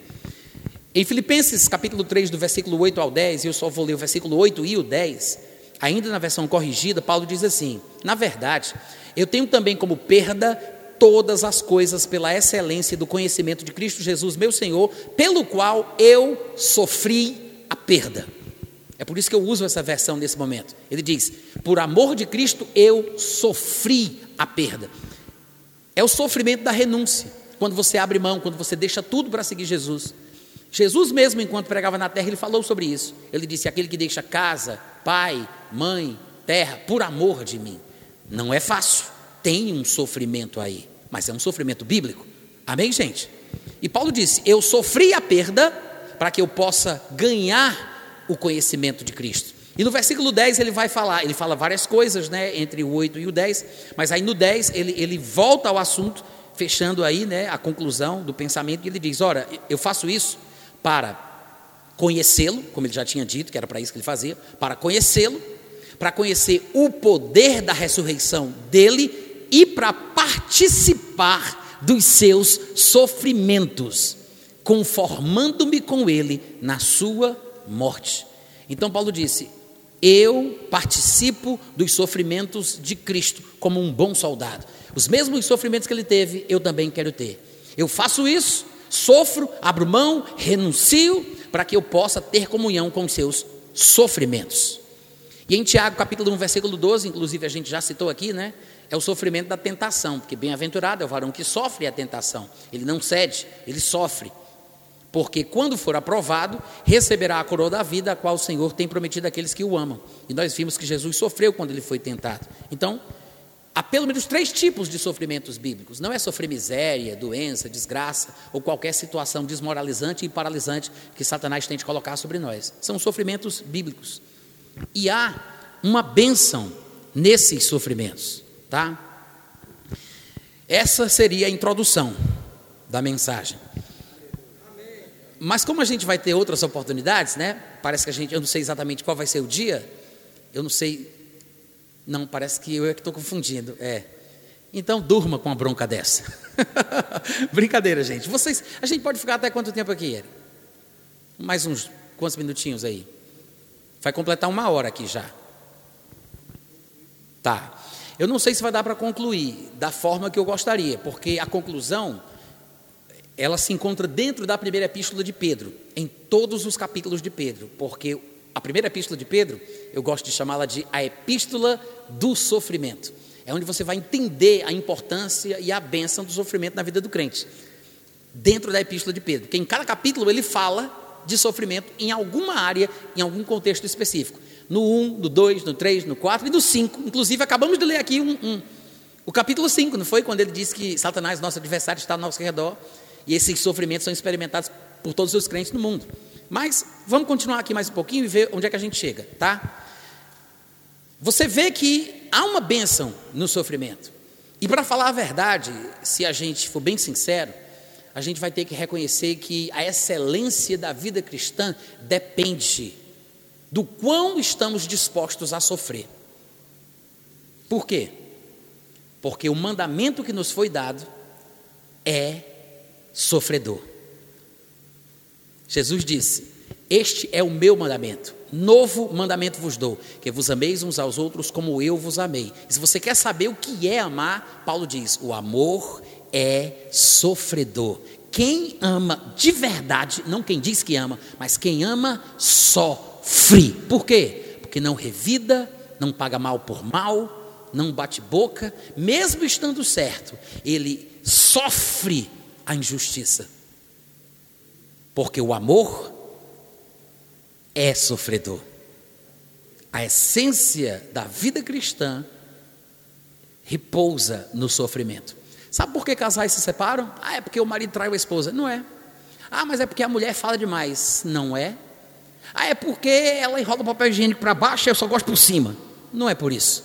Em Filipenses capítulo 3, do versículo 8 ao 10, eu só vou ler o versículo 8 e o 10, ainda na versão corrigida, Paulo diz assim: Na verdade, eu tenho também como perda todas as coisas pela excelência do conhecimento de Cristo Jesus, meu Senhor, pelo qual eu sofri a perda. É por isso que eu uso essa versão nesse momento. Ele diz: Por amor de Cristo eu sofri a perda. É o sofrimento da renúncia, quando você abre mão, quando você deixa tudo para seguir Jesus. Jesus mesmo, enquanto pregava na terra, ele falou sobre isso. Ele disse: aquele que deixa casa, pai, mãe, terra, por amor de mim. Não é fácil, tem um sofrimento aí, mas é um sofrimento bíblico. Amém, gente? E Paulo disse: Eu sofri a perda para que eu possa ganhar o conhecimento de Cristo. E no versículo 10 ele vai falar, ele fala várias coisas, né, entre o 8 e o 10, mas aí no 10 ele, ele volta ao assunto, fechando aí, né, a conclusão do pensamento, e ele diz: Ora, eu faço isso para conhecê-lo, como ele já tinha dito, que era para isso que ele fazia, para conhecê-lo, para conhecer o poder da ressurreição dele e para participar dos seus sofrimentos, conformando-me com ele na sua morte. Então Paulo disse: Eu participo dos sofrimentos de Cristo como um bom soldado. Os mesmos sofrimentos que ele teve, eu também quero ter. Eu faço isso Sofro, abro mão, renuncio, para que eu possa ter comunhão com os seus sofrimentos. E em Tiago, capítulo 1, versículo 12, inclusive a gente já citou aqui, né? É o sofrimento da tentação, porque bem-aventurado é o varão que sofre a tentação. Ele não cede, ele sofre. Porque quando for aprovado, receberá a coroa da vida, a qual o Senhor tem prometido àqueles que o amam. E nós vimos que Jesus sofreu quando ele foi tentado. Então, Há pelo menos três tipos de sofrimentos bíblicos. Não é sofrer miséria, doença, desgraça ou qualquer situação desmoralizante e paralisante que Satanás tente colocar sobre nós. São sofrimentos bíblicos. E há uma bênção nesses sofrimentos, tá? Essa seria a introdução da mensagem. Mas como a gente vai ter outras oportunidades, né? Parece que a gente, eu não sei exatamente qual vai ser o dia, eu não sei não, parece que eu é que estou confundindo. É. Então durma com uma bronca dessa. Brincadeira, gente. Vocês, a gente pode ficar até quanto tempo aqui? Mais uns quantos minutinhos aí? Vai completar uma hora aqui já. Tá. Eu não sei se vai dar para concluir da forma que eu gostaria, porque a conclusão ela se encontra dentro da primeira epístola de Pedro, em todos os capítulos de Pedro, porque a primeira epístola de Pedro, eu gosto de chamá-la de a epístola do sofrimento. É onde você vai entender a importância e a bênção do sofrimento na vida do crente. Dentro da epístola de Pedro, porque em cada capítulo ele fala de sofrimento em alguma área, em algum contexto específico no 1, no 2, no 3, no 4 e no 5. Inclusive, acabamos de ler aqui um, um, o capítulo 5, não foi? Quando ele diz que Satanás, nosso adversário, está ao nosso redor e esses sofrimentos são experimentados por todos os crentes no mundo. Mas vamos continuar aqui mais um pouquinho e ver onde é que a gente chega, tá? Você vê que há uma bênção no sofrimento. E para falar a verdade, se a gente for bem sincero, a gente vai ter que reconhecer que a excelência da vida cristã depende do quão estamos dispostos a sofrer. Por quê? Porque o mandamento que nos foi dado é sofredor. Jesus disse: Este é o meu mandamento. Novo mandamento vos dou, que vos ameis uns aos outros como eu vos amei. E se você quer saber o que é amar, Paulo diz: o amor é sofredor. Quem ama de verdade, não quem diz que ama, mas quem ama só free. Por quê? Porque não revida, não paga mal por mal, não bate boca, mesmo estando certo, ele sofre a injustiça. Porque o amor é sofredor. A essência da vida cristã repousa no sofrimento. Sabe por que casais se separam? Ah, é porque o marido traiu a esposa. Não é. Ah, mas é porque a mulher fala demais. Não é. Ah, é porque ela enrola o papel higiênico para baixo e eu só gosto por cima. Não é por isso.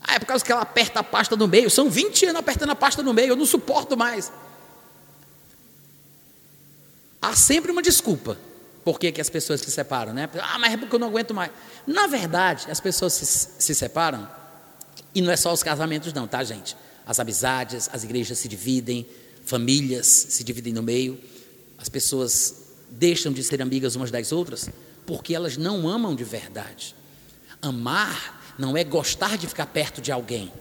Ah, é por causa que ela aperta a pasta no meio. São 20 anos apertando a pasta no meio, eu não suporto mais. Há sempre uma desculpa por que, que as pessoas se separam, né? Ah, mas é porque eu não aguento mais. Na verdade, as pessoas se, se separam, e não é só os casamentos, não, tá, gente? As amizades, as igrejas se dividem, famílias se dividem no meio, as pessoas deixam de ser amigas umas das outras porque elas não amam de verdade. Amar não é gostar de ficar perto de alguém.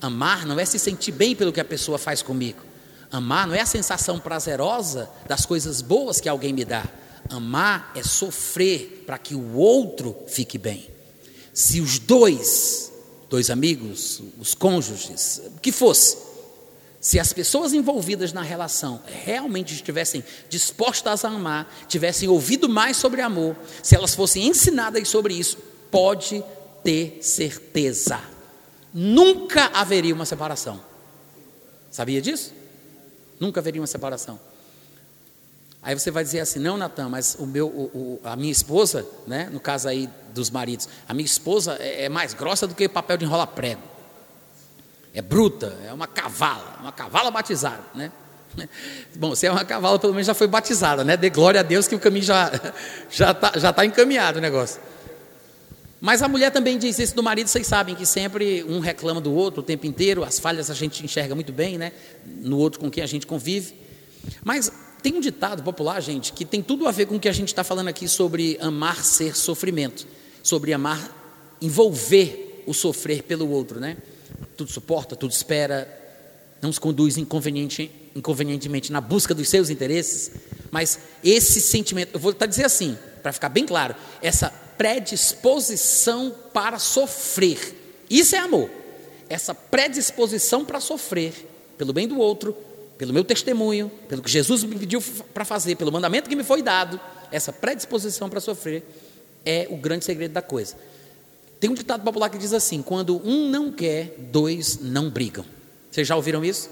Amar não é se sentir bem pelo que a pessoa faz comigo. Amar não é a sensação prazerosa das coisas boas que alguém me dá. Amar é sofrer para que o outro fique bem. Se os dois, dois amigos, os cônjuges, o que fosse, se as pessoas envolvidas na relação realmente estivessem dispostas a amar, tivessem ouvido mais sobre amor, se elas fossem ensinadas sobre isso, pode ter certeza, nunca haveria uma separação. Sabia disso? Nunca haveria uma separação. Aí você vai dizer assim, não, Natan, mas o meu, o, o, a minha esposa, né, no caso aí dos maridos, a minha esposa é, é mais grossa do que papel de enrolar prego é bruta, é uma cavala, uma cavala batizada, né? Bom, se é uma cavala, pelo menos já foi batizada, né? Dê glória a Deus que o caminho já já está já tá encaminhado o negócio. Mas a mulher também diz isso do marido, vocês sabem que sempre um reclama do outro o tempo inteiro, as falhas a gente enxerga muito bem, né? No outro com quem a gente convive. Mas tem um ditado popular, gente, que tem tudo a ver com o que a gente está falando aqui sobre amar ser sofrimento, sobre amar envolver o sofrer pelo outro, né? tudo suporta, tudo espera, não se conduz inconveniente, inconvenientemente na busca dos seus interesses, mas esse sentimento, eu vou até dizer assim, para ficar bem claro, essa predisposição para sofrer, isso é amor, essa predisposição para sofrer, pelo bem do outro, pelo meu testemunho, pelo que Jesus me pediu para fazer, pelo mandamento que me foi dado, essa predisposição para sofrer é o grande segredo da coisa. Tem um ditado popular que diz assim: quando um não quer, dois não brigam. Vocês já ouviram isso?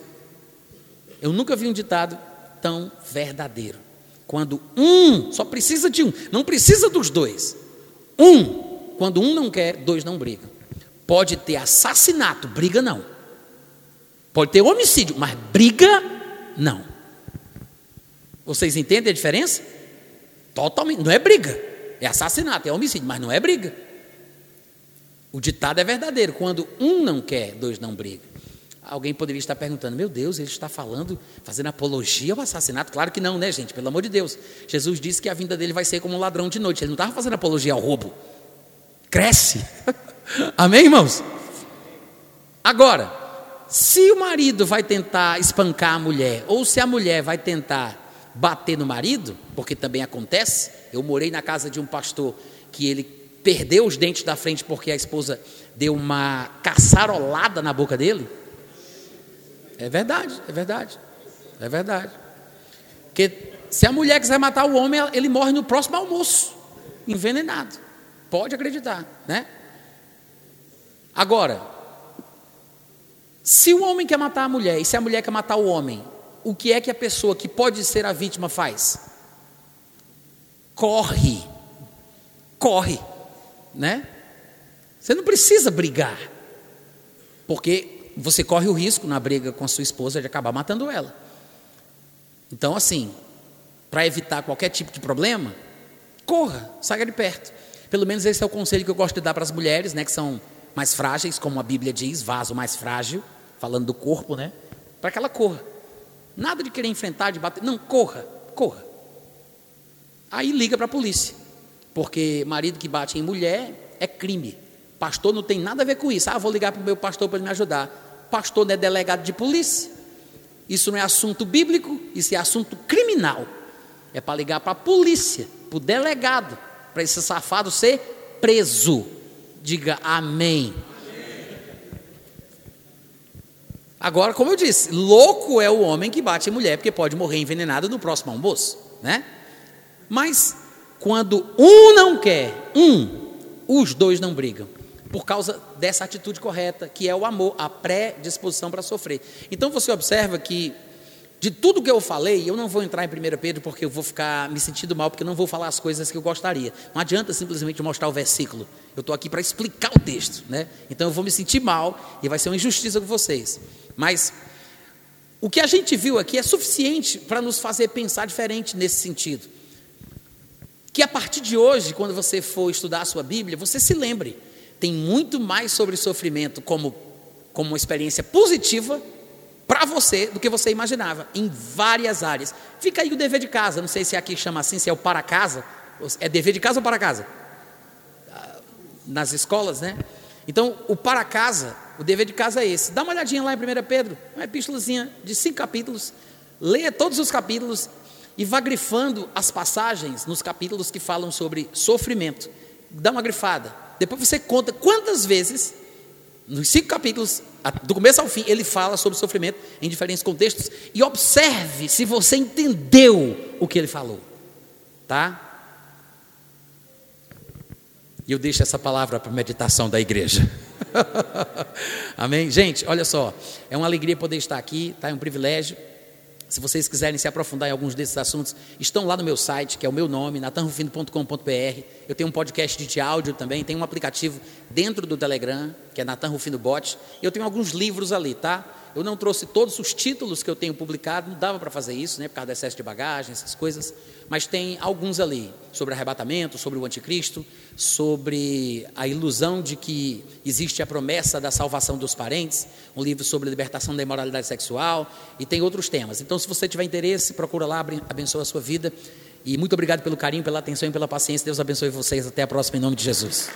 Eu nunca vi um ditado tão verdadeiro. Quando um, só precisa de um, não precisa dos dois. Um, quando um não quer, dois não brigam. Pode ter assassinato, briga não. Pode ter homicídio, mas briga não. Vocês entendem a diferença? Totalmente, não é briga. É assassinato, é homicídio, mas não é briga. O ditado é verdadeiro: quando um não quer, dois não brigam. Alguém poderia estar perguntando: meu Deus, ele está falando, fazendo apologia ao assassinato? Claro que não, né, gente? Pelo amor de Deus. Jesus disse que a vinda dele vai ser como um ladrão de noite. Ele não estava fazendo apologia ao roubo. Cresce. Amém, irmãos? Agora, se o marido vai tentar espancar a mulher, ou se a mulher vai tentar bater no marido, porque também acontece, eu morei na casa de um pastor que ele perdeu os dentes da frente porque a esposa deu uma caçarolada na boca dele. É verdade, é verdade. É verdade. Porque se a mulher quiser matar o homem, ele morre no próximo almoço, envenenado. Pode acreditar, né? Agora, se o homem quer matar a mulher e se a mulher quer matar o homem, o que é que a pessoa que pode ser a vítima faz? Corre. Corre, né? Você não precisa brigar. Porque você corre o risco na briga com a sua esposa de acabar matando ela. Então, assim, para evitar qualquer tipo de problema, corra, saia de perto. Pelo menos esse é o conselho que eu gosto de dar para as mulheres, né, que são mais frágeis, como a Bíblia diz, vaso mais frágil, falando do corpo, né? Para que ela corra. Nada de querer enfrentar, de bater. Não, corra, corra. Aí liga para a polícia. Porque marido que bate em mulher é crime. Pastor não tem nada a ver com isso. Ah, vou ligar para o meu pastor para ele me ajudar pastor não é delegado de polícia. Isso não é assunto bíblico, isso é assunto criminal. É para ligar para a polícia, para o delegado, para esse safado ser preso. Diga amém. Agora, como eu disse, louco é o homem que bate em mulher, porque pode morrer envenenado no próximo almoço, né? Mas quando um não quer, um, os dois não brigam por causa dessa atitude correta, que é o amor, a pré-disposição para sofrer. Então você observa que, de tudo que eu falei, eu não vou entrar em 1 Pedro porque eu vou ficar me sentindo mal, porque eu não vou falar as coisas que eu gostaria. Não adianta simplesmente mostrar o versículo. Eu estou aqui para explicar o texto, né? Então eu vou me sentir mal e vai ser uma injustiça com vocês. Mas o que a gente viu aqui é suficiente para nos fazer pensar diferente nesse sentido. Que a partir de hoje, quando você for estudar a sua Bíblia, você se lembre tem muito mais sobre sofrimento como, como uma experiência positiva para você do que você imaginava, em várias áreas. Fica aí o dever de casa, não sei se aqui chama assim, se é o para casa. É dever de casa ou para casa? Ah, nas escolas, né? Então, o para casa, o dever de casa é esse. Dá uma olhadinha lá em 1 Pedro, uma epístolazinha de cinco capítulos. Leia todos os capítulos e vá grifando as passagens nos capítulos que falam sobre sofrimento. Dá uma grifada depois você conta quantas vezes, nos cinco capítulos, do começo ao fim, ele fala sobre sofrimento em diferentes contextos. E observe se você entendeu o que ele falou. Tá? E eu deixo essa palavra para meditação da igreja. Amém? Gente, olha só, é uma alegria poder estar aqui, tá? É um privilégio. Se vocês quiserem se aprofundar em alguns desses assuntos, estão lá no meu site, que é o meu nome, natanrufino.com.br. Eu tenho um podcast de áudio também, tem um aplicativo dentro do Telegram, que é Natan Rufino Bot. Eu tenho alguns livros ali, tá? Eu não trouxe todos os títulos que eu tenho publicado, não dava para fazer isso, né, por causa do excesso de bagagem, essas coisas, mas tem alguns ali sobre arrebatamento, sobre o anticristo, sobre a ilusão de que existe a promessa da salvação dos parentes, um livro sobre libertação da imoralidade sexual e tem outros temas. Então, se você tiver interesse, procura lá, abençoa a sua vida. E muito obrigado pelo carinho, pela atenção e pela paciência. Deus abençoe vocês. Até a próxima, em nome de Jesus.